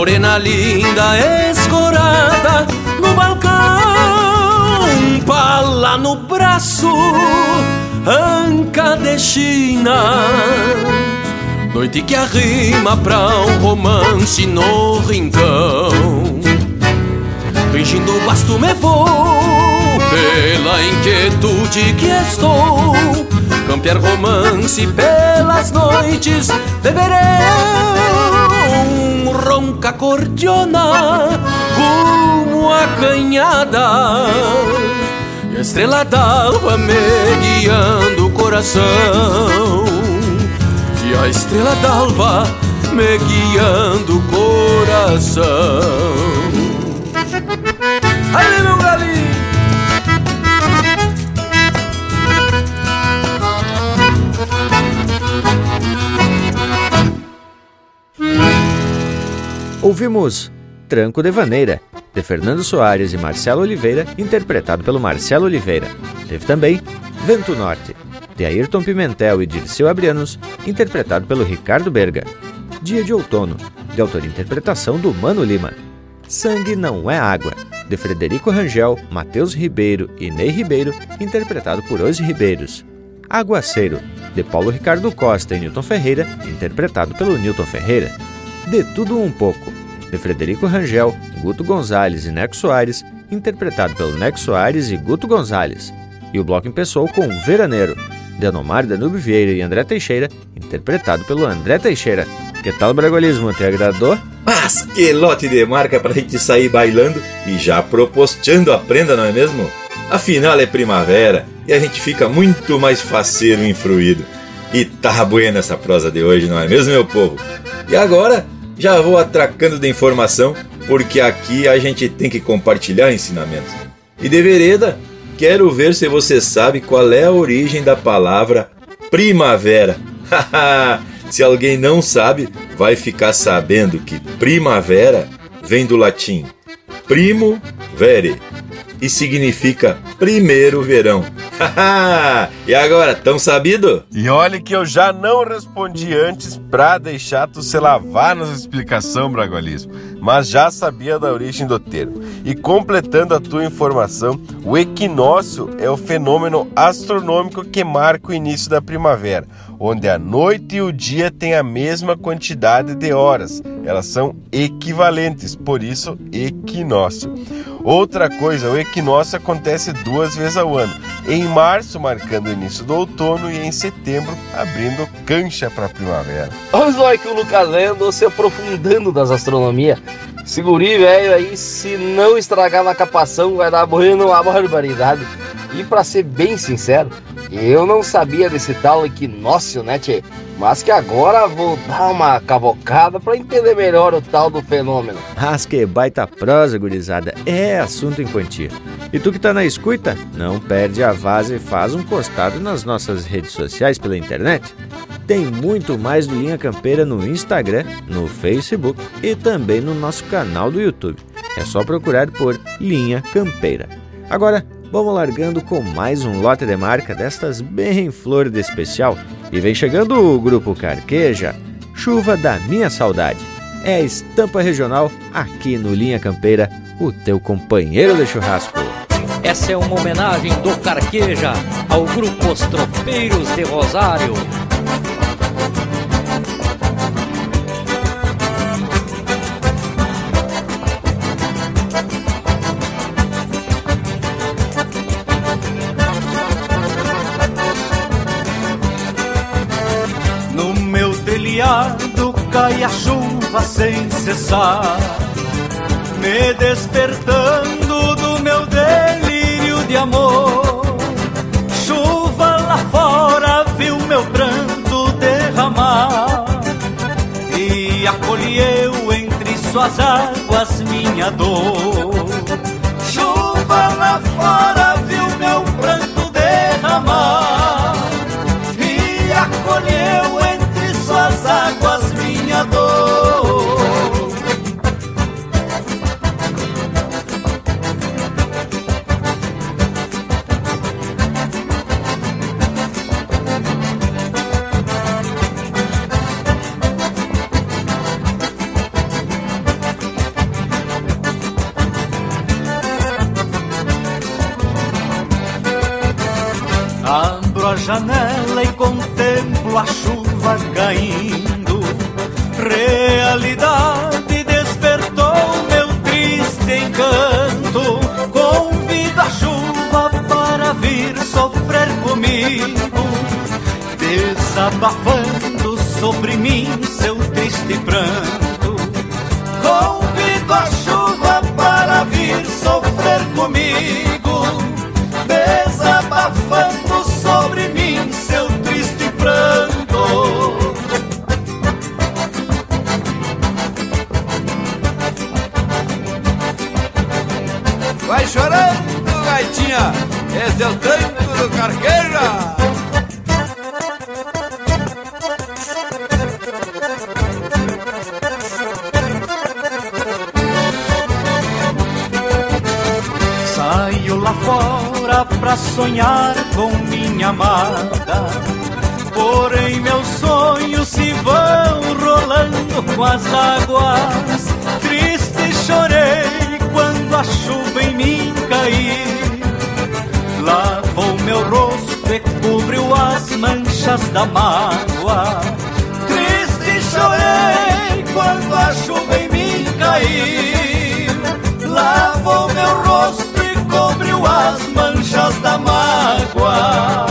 Morena linda, escorada no balcão, pala no braço, anca de China. Noite que arrima pra um romance no rincão. Fingindo o basto me vou, pela inquietude que estou. Campear romance pelas noites de verão ronca cordiona rumo à canhada. E a estrela d'alva me guiando o coração. E a estrela d'alva me guiando o coração. Aí, meu Ouvimos Tranco de Vaneira, de Fernando Soares e Marcelo Oliveira, interpretado pelo Marcelo Oliveira. Teve também Vento Norte, de Ayrton Pimentel e Dirceu Abrianos, interpretado pelo Ricardo Berga. Dia de Outono, de autoria e interpretação do Mano Lima. Sangue Não É Água, de Frederico Rangel, Matheus Ribeiro e Ney Ribeiro, interpretado por Os Ribeiros. Aguaceiro, de Paulo Ricardo Costa e Newton Ferreira, interpretado pelo Newton Ferreira. De Tudo Um Pouco, de Frederico Rangel, Guto Gonzalez e Neco Soares, interpretado pelo Neco Soares e Guto Gonzalez. E o bloco empeçou com Veraneiro, de Anomar Danube Vieira e André Teixeira, interpretado pelo André Teixeira. Que tal o bragolismo? Te agradou? Mas que lote de marca pra gente sair bailando e já proposteando a prenda, não é mesmo? Afinal é primavera e a gente fica muito mais faceiro e influído. E tá buena essa prosa de hoje, não é mesmo, meu povo? E agora já vou atracando de informação, porque aqui a gente tem que compartilhar ensinamentos. E de vereda, quero ver se você sabe qual é a origem da palavra primavera. se alguém não sabe, vai ficar sabendo que primavera vem do latim primo vere e significa primeiro verão. e agora, tão sabido? E olha que eu já não respondi antes pra deixar tu se lavar nas explicação, Bragualismo, mas já sabia da origem do termo. E completando a tua informação, o equinócio é o fenômeno astronômico que marca o início da primavera, onde a noite e o dia têm a mesma quantidade de horas. Elas são equivalentes, por isso equinócio. Outra coisa, o equinócio acontece duas vezes ao ano. Em março, marcando o início do outono, e em setembro, abrindo cancha para a primavera. Olha que o Lucas Lendo se aprofundando das astronomias. Seguri, velho, aí se não estragar na capação, vai dar morrendo uma barbaridade. E para ser bem sincero, eu não sabia desse tal equinócio, né, tchê? Mas que agora vou dar uma cavocada para entender melhor o tal do fenômeno. Mas que baita prosa, gurizada, é assunto em quantia. E tu que tá na escuta, não perde a vaza e faz um costado nas nossas redes sociais pela internet. Tem muito mais do Linha Campeira no Instagram, no Facebook e também no nosso canal do YouTube. É só procurar por Linha Campeira. Agora, vamos largando com mais um lote de marca destas bem flor de especial. E vem chegando o Grupo Carqueja, Chuva da Minha Saudade. É a estampa regional aqui no Linha Campeira, o teu companheiro de churrasco. Essa é uma homenagem do Carqueja ao grupo Os Tropeiros de Rosário. Cai a chuva sem cessar, me despertando do meu delírio de amor. Chuva lá fora viu meu pranto derramar e acolheu entre suas águas minha dor. Chuva lá fora A janela e contemplo a chuva caindo. Realidade despertou meu triste encanto. Convido a chuva para vir sofrer comigo, desabafando sobre mim seu triste pranto. Convido a chuva para vir sofrer comigo, desabafando esse é o tanto do carqueja. Saio lá fora pra sonhar com minha amada. Porém, meus sonhos se vão rolando com as águas. Triste chorei quando a chuva em mim caiu. Lavou meu rosto e cobriu as manchas da mágoa. Triste chorei quando a chuva em mim caiu. Lavou meu rosto e cobriu as manchas da mágoa.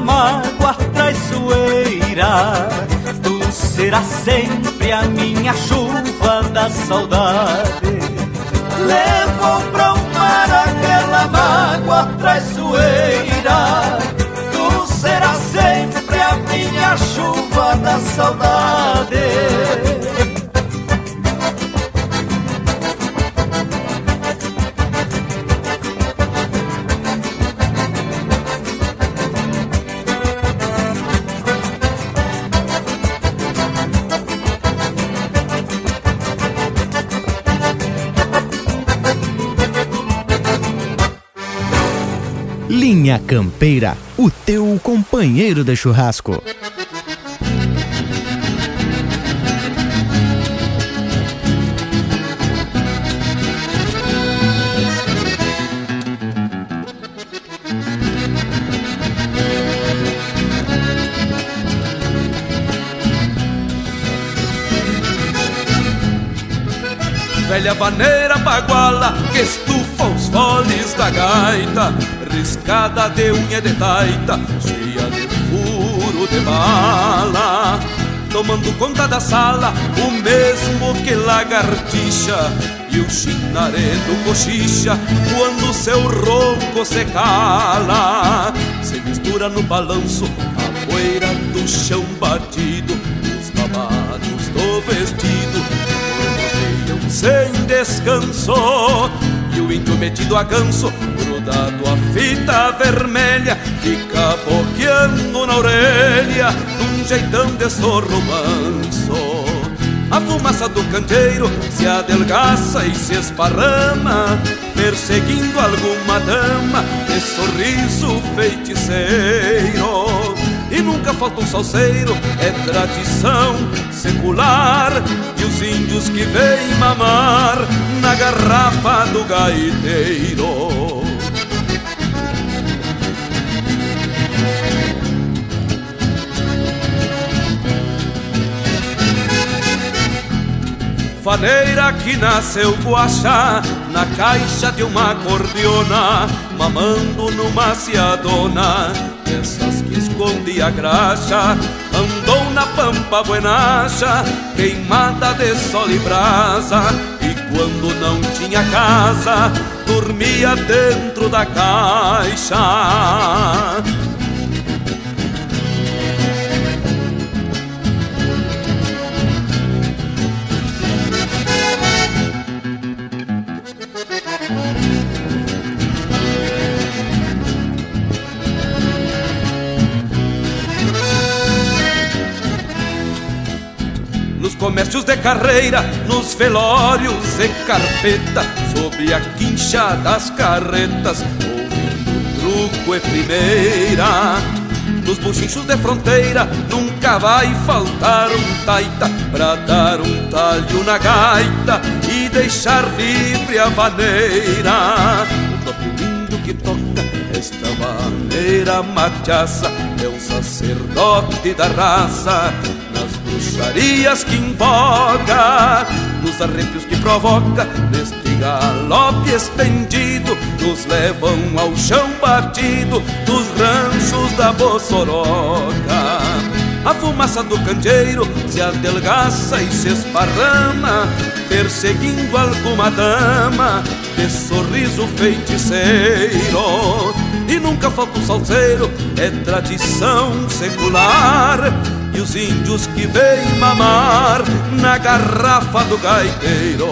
Aquela mágoa traiçoeira. Tu serás sempre a minha chuva da saudade. Linha Campeira, o teu companheiro de churrasco. Velha vaneira baguala que estufa os foles da gaita Riscada de unha de taita, cheia de furo de bala. Tomando conta da sala, o mesmo que lagartixa E o chinaredo cochicha quando seu ronco se cala Se mistura no balanço a poeira do chão batido Os babados do vestido rodeiam sem descanso E o índio metido a ganso Grudado a fita vermelha Fica boqueando na orelha Num jeitão de sorro manso. A fumaça do canteiro se adelgaça e se esparrama Perseguindo alguma dama de sorriso feiticeiro e nunca falta um salseiro, é tradição secular. E os índios que vêm mamar na garrafa do gaiteiro. Faneira que nasceu guaxá na caixa de uma cordiona, mamando numa ciadona dessas que esconde a graxa. Andou na pampa buenacha, queimada de sol e brasa. E quando não tinha casa, dormia dentro da caixa. Comércios de carreira, nos velórios e carpeta, sob a quincha das carretas, ouvindo truco e primeira. Nos buchinchos de fronteira, nunca vai faltar um taita pra dar um talho na gaita e deixar livre a vaneira. O toque lindo que toca esta maneira machaça é um sacerdote da raça bruxarias que invoca, nos arrepios que provoca, neste galope estendido, nos levam ao chão batido dos ranchos da Bossoroca. A fumaça do candeeiro se adelgaça e se esparrama, perseguindo alguma dama de sorriso feiticeiro. E nunca falta o salseiro, é tradição secular. E os índios que vêm mamar na garrafa do gaiteiro.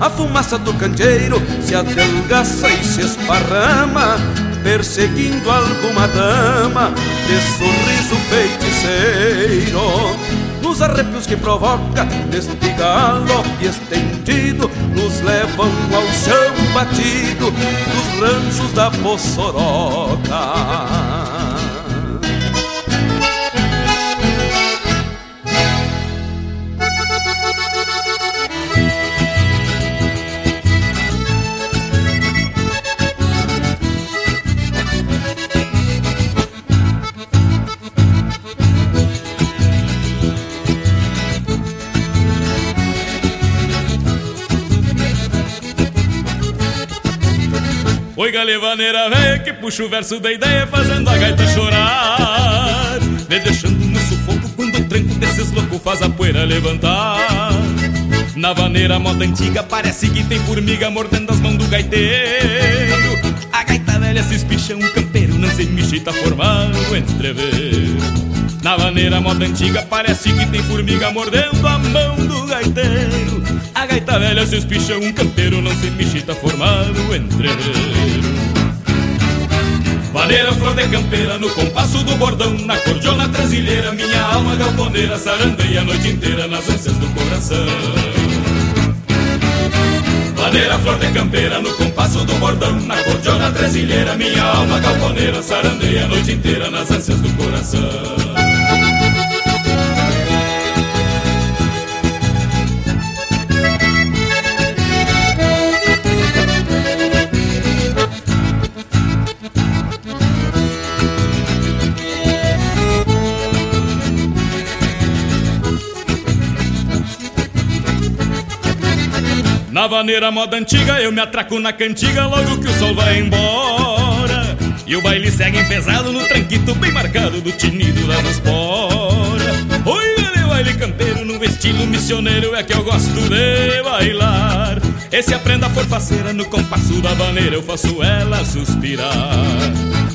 A fumaça do candeeiro se adelgaça e se esparrama, perseguindo alguma dama de sorriso feiticeiro. Nos arrepios que provoca, neste galope estendido, nos levam ao chão batido dos ranchos da Bossoroca. Oi, galevaneira velha que puxa o verso da ideia fazendo a gaita chorar. Me deixando no sufoco quando o tranco desses loucos faz a poeira levantar. Na vaneira moda antiga parece que tem formiga mordendo as mãos do gaiteiro. A gaita velha se espicha um campeiro, não se mexe, tá formado entrever na vaneira moda antiga parece que tem formiga mordendo a mão do gaiteiro. A gaita velha se espicha um campeiro, não se mexe, formado entreveiro. Vaneira, flor de campeira, no compasso do bordão Na cordiona trasilheira, minha alma galponeira Sarandeia a noite inteira nas ânsias do coração. Vaneira, flor de campeira, no compasso do bordão Na cordiona trasilheira, minha alma galponeira Sarandeia a noite inteira nas ânsias do coração Na vaneira moda antiga eu me atraco na cantiga logo que o sol vai embora. E o baile segue pesado no tranquito bem marcado do tinido das esporas Oi, galera, baile campeiro no estilo missioneiro é que eu gosto de bailar. Esse aprenda forfaceira no compasso da vaneira eu faço ela suspirar.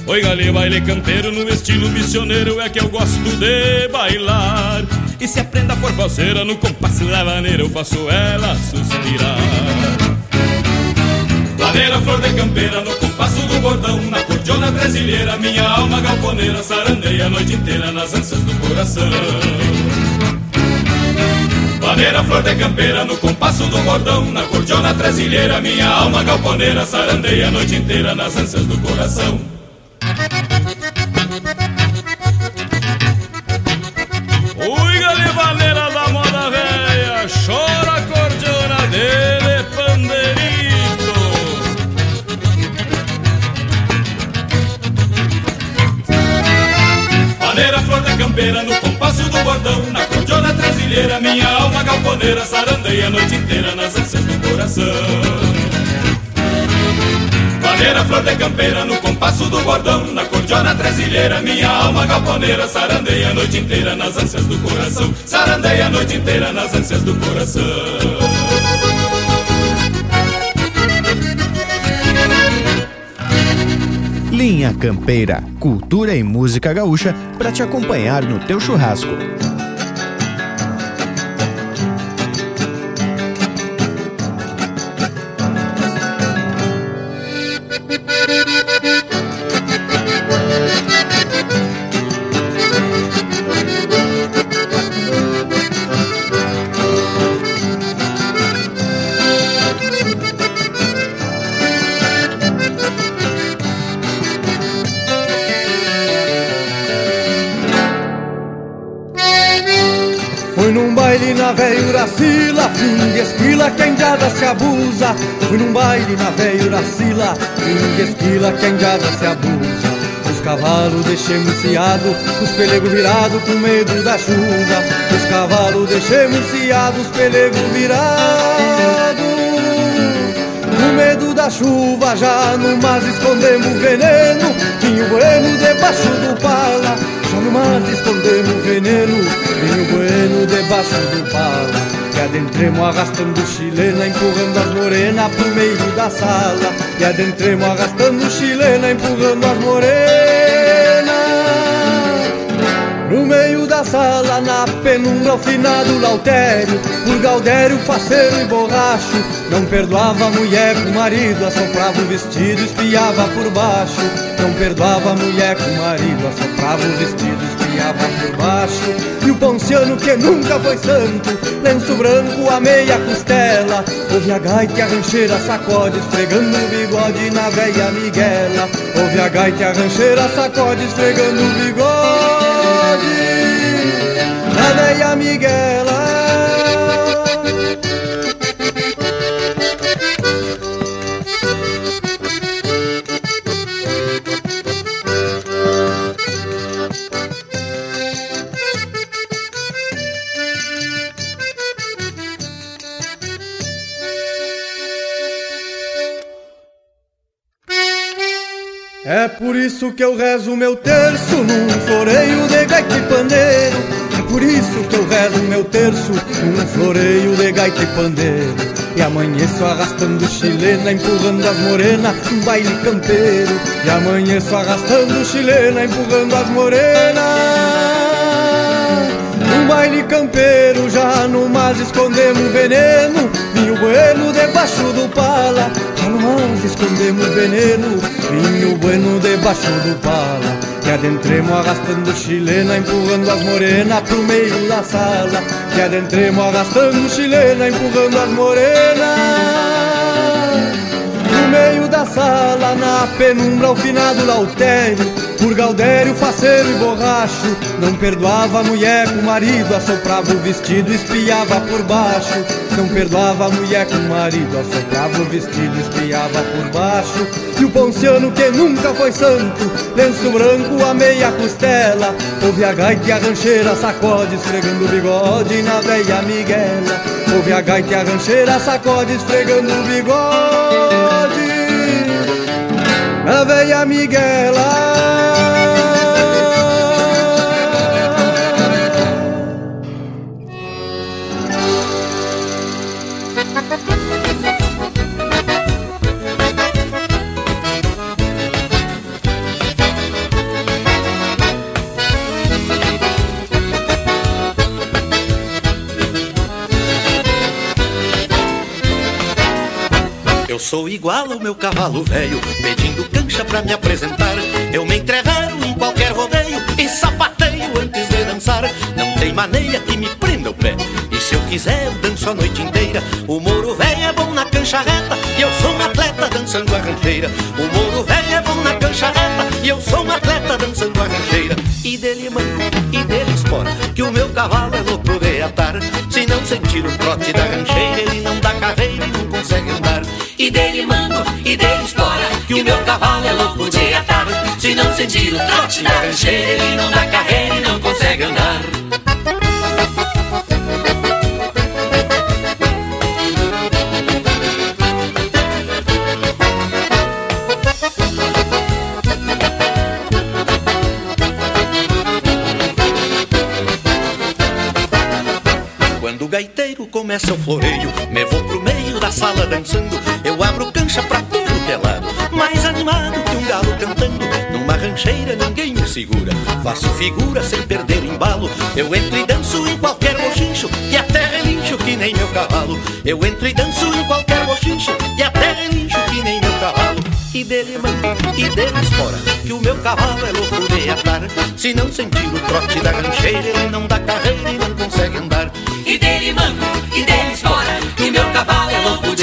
Oi, galera, baile campeiro no estilo missioneiro é que eu gosto de bailar e se a forfaceira no compasso da maneira eu faço ela suspirar. Ladeira, flor de campeira no compasso do bordão Na cordiona brasileira, minha alma galponeira Sarandeia a noite inteira nas ânsias do coração. Ladeira, flor de campeira no compasso do bordão Na cordiona brasileira, minha alma galponeira Sarandeia a noite inteira nas ânsias do coração Ui, galivaneira da moda velha, chora a cordiona dele, pandeirito. Maneira flor da campeira no compasso do bordão, na cordiona trasilheira, minha alma galponeira sarandeia a noite inteira nas ânsias do coração. Maneira, flor de campeira, no compasso do bordão Na cordiona trasilheira, minha alma galponeira Sarandeia a noite inteira nas ânsias do coração Sarandeia a noite inteira nas ânsias do coração Linha Campeira, cultura e música gaúcha para te acompanhar no teu churrasco. Que a indiada se abusa. Os cavalos deixemos ciado, os pelegos virado com medo da chuva. Os cavalos deixemos ciado, os pelegos virado. Com medo da chuva, já no mar escondemos veneno. Vinho bueno debaixo do pala, adentremos arrastando chilena, empurrando as morenas pro meio da sala. E adentremos arrastando chilena, empurrando as morenas. No meio da sala, na penumbra, ao finado lautério Por Gaudério, faceiro e borracho Não perdoava a mulher com o marido Assoprava o vestido, espiava por baixo Não perdoava a mulher com o marido Assoprava o vestido, espiava por baixo E o ponciano que nunca foi santo Lenço branco, a meia costela Ouve a gaita e a rancheira sacode Esfregando o bigode na velha Miguela Ouve a gaita e a rancheira sacode Esfregando o bigode na veia Miguela. Isso que eu rezo meu terço num floreio de gaita e pandeiro. É por isso que eu rezo meu terço num floreio de gaita e pandeiro. E amanheço arrastando chilena, empurrando as morenas, um baile campeiro. E amanheço arrastando chilena, empurrando as morenas. Um baile campeiro, já no mar escondemos veneno Vinho bueno debaixo do pala Já no mar escondemos veneno Vinho bueno debaixo do pala. E adentremos arrastando chilena Empurrando as morenas pro meio da sala. E adentremos arrastando chilena Empurrando as morenas No meio da sala, na penumbra ao finado lautério por Gaudério, faceiro e borracho Não perdoava a mulher com o marido Assoprava o vestido, espiava por baixo. Não perdoava a mulher com o marido Assoprava o vestido, espiava por baixo. E o ponciano que nunca foi santo Lenço branco, a meia costela. Ouve a gaita e a rancheira sacode Esfregando o bigode na velha Miguela. Ouve a gaita e a rancheira sacode Esfregando o bigode na velha Miguela Eu sou igual ao meu cavalo velho, pedindo cancha pra me apresentar. Eu me entrevero em qualquer rodeio e sapateio antes de dançar. Não tem maneira que me prenda o pé. E se eu quiser, eu danço a noite inteira. O moro velho é bom na cancha reta e eu sou um atleta dançando a rancheira. O moro velho é bom na cancha reta e eu sou um atleta dançando a rancheira. E dele manco, e dele espora, que o meu cavalo é louco de atar. Se não sentir o trote da rancheira, ele não dá carreira e não consegue andar. E dele mando, e dele espora Que o meu cavalo é louco de atar Se não sentir o trote da rancheira Ele não dá carreira e não consegue andar Quando o gaiteiro começa o floreio, dançando. Eu abro cancha pra tudo que é lado, mais animado que um galo cantando. Numa rancheira ninguém me segura, faço figura sem perder o embalo. Eu entro e danço em qualquer bochincho, e até relincho que nem meu cavalo. Eu entro e danço em qualquer bochincho, e até relincho que nem meu cavalo. E dele manda, e dele espora, que o meu cavalo é louco de atar. Se não sentir o trote da rancheira, ele não dá carreira e não consegue andar. E dele manco, e dele espora Que meu cavalo é louco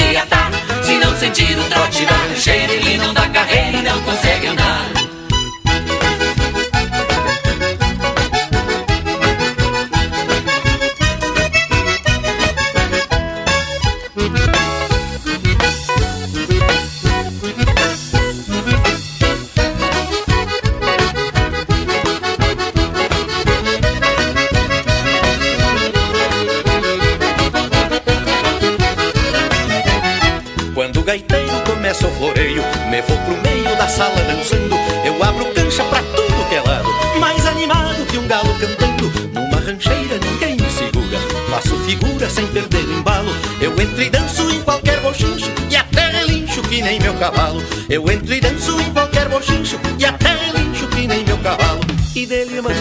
sentir o trote da rancheira Ele não dá carreira e não consegue andar cavalo. Eu entro e danço em qualquer bochincho e até lincho que nem meu cavalo. E dele mando,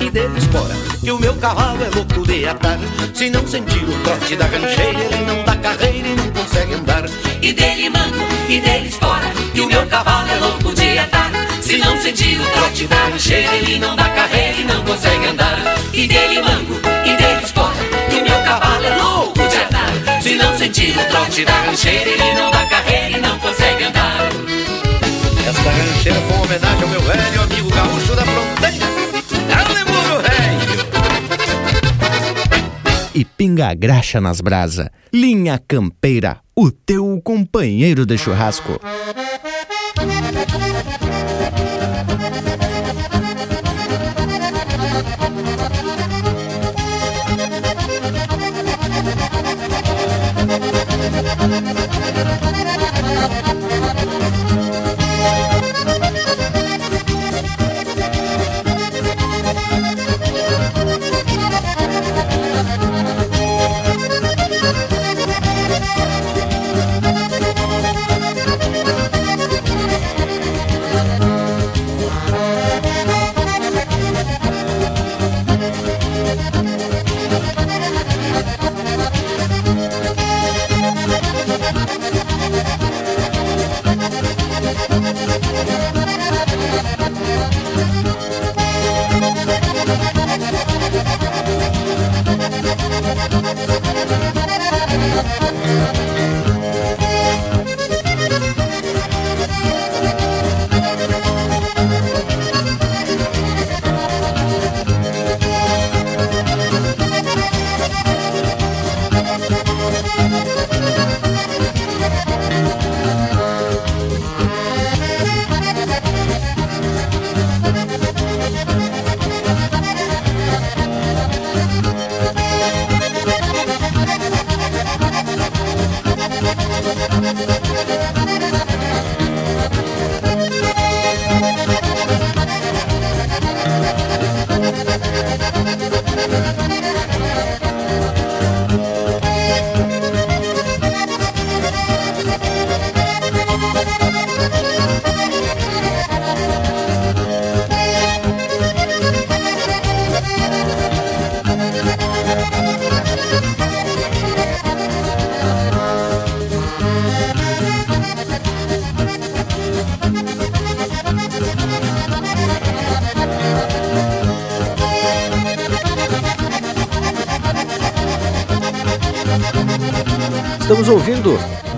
e dele espora, que o meu cavalo é louco de atar. Se não sentir o trote da rancheira, ele não dá carreira e não consegue andar. E dele mando, e dele espora, que o meu cavalo é louco de atar. Se não sentir o trote da rancheira, ele não dá carreira e não consegue andar. E dele mango, e dele espora, que o meu cavalo é louco. Se não sentir o trote da rancheira, ele não dá carreira e não consegue andar. Esta rancheira foi uma homenagem ao meu velho amigo gaúcho da fronteira, Alemuro Velho. E pinga a graxa nas brasa. Linha Campeira, o teu companheiro de churrasco.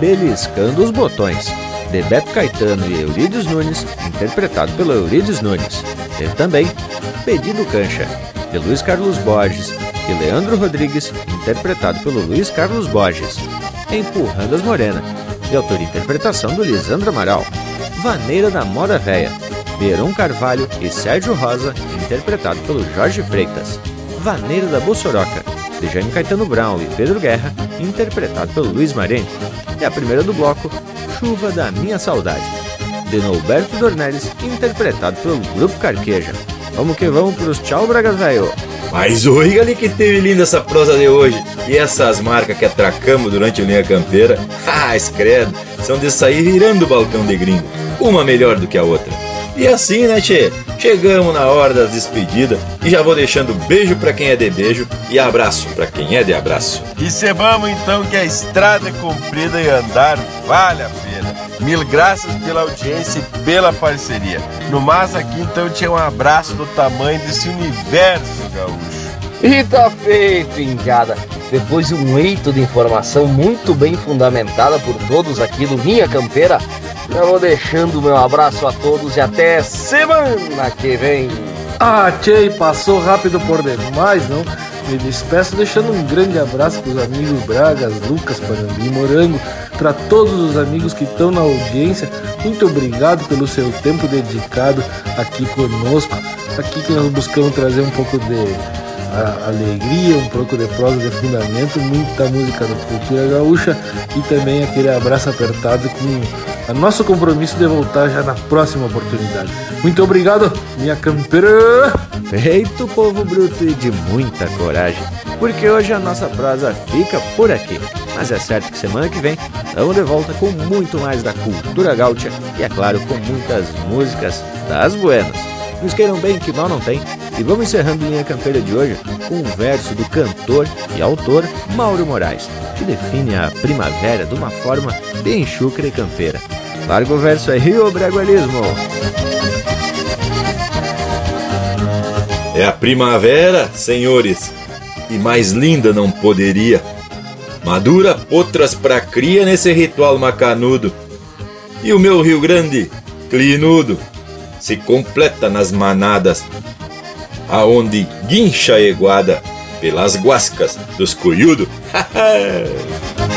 Beliscando os Botões, de Beto Caetano e Eurídios Nunes, interpretado pelo Eurídios Nunes. Teve também Pedido Cancha, de Luiz Carlos Borges e Leandro Rodrigues, interpretado pelo Luiz Carlos Borges. Empurrando as Morena, de autoria e interpretação do Lisandro Amaral. Vaneira da Moda Véia, Beirão Carvalho e Sérgio Rosa, interpretado pelo Jorge Freitas. Vaneira da Bossoroca, de Jaime Caetano Brown e Pedro Guerra, interpretado pelo Luiz Marenco. E a primeira do bloco, Chuva da Minha Saudade, de Norberto Dornelles, interpretado pelo Grupo Carqueja. Vamos que vamos pros tchau, Bragas Velho! Mas oi, gali, que teve linda essa prosa de hoje. E essas marcas que atracamos durante o Linha Campeira, ah, escredo, são de sair virando o balcão de gringo. Uma melhor do que a outra. E assim, né, Tchê? Chegamos na hora das despedidas e já vou deixando beijo para quem é de beijo e abraço para quem é de abraço. E sebamos então que a estrada é comprida e andar vale a pena. Mil graças pela audiência e pela parceria. No mais aqui então tinha um abraço do tamanho desse universo gaúcho. E tá feito, Indiada. Depois de um eito de informação muito bem fundamentada por todos aqui do Linha Campeira, já vou deixando meu abraço a todos e até semana que vem. Ah, Tchê, passou rápido por demais, não? Me despeço deixando um grande abraço para os amigos Bragas, Lucas, Panambi Morango, para todos os amigos que estão na audiência. Muito obrigado pelo seu tempo dedicado aqui conosco. Aqui que nós buscamos trazer um pouco de alegria, um pouco de prosa de fundamento, muita música da cultura gaúcha e também aquele abraço apertado com o nosso compromisso de voltar já na próxima oportunidade. Muito obrigado, minha campeira! feito povo bruto e de muita coragem, porque hoje a nossa prosa fica por aqui. Mas é certo que semana que vem estamos de volta com muito mais da cultura gaúcha e, é claro, com muitas músicas das buenas. Nos queiram bem, que mal não tem. E vamos encerrando linha campeira de hoje com um verso do cantor e autor Mauro Moraes, que define a primavera de uma forma bem chucra e campeira. Larga o verso aí, ô bregualismo! É a primavera, senhores, e mais linda não poderia. Madura potras pra cria nesse ritual macanudo. E o meu Rio Grande, clinudo, se completa nas manadas, aonde guincha a eguada pelas guascas dos cuyudos.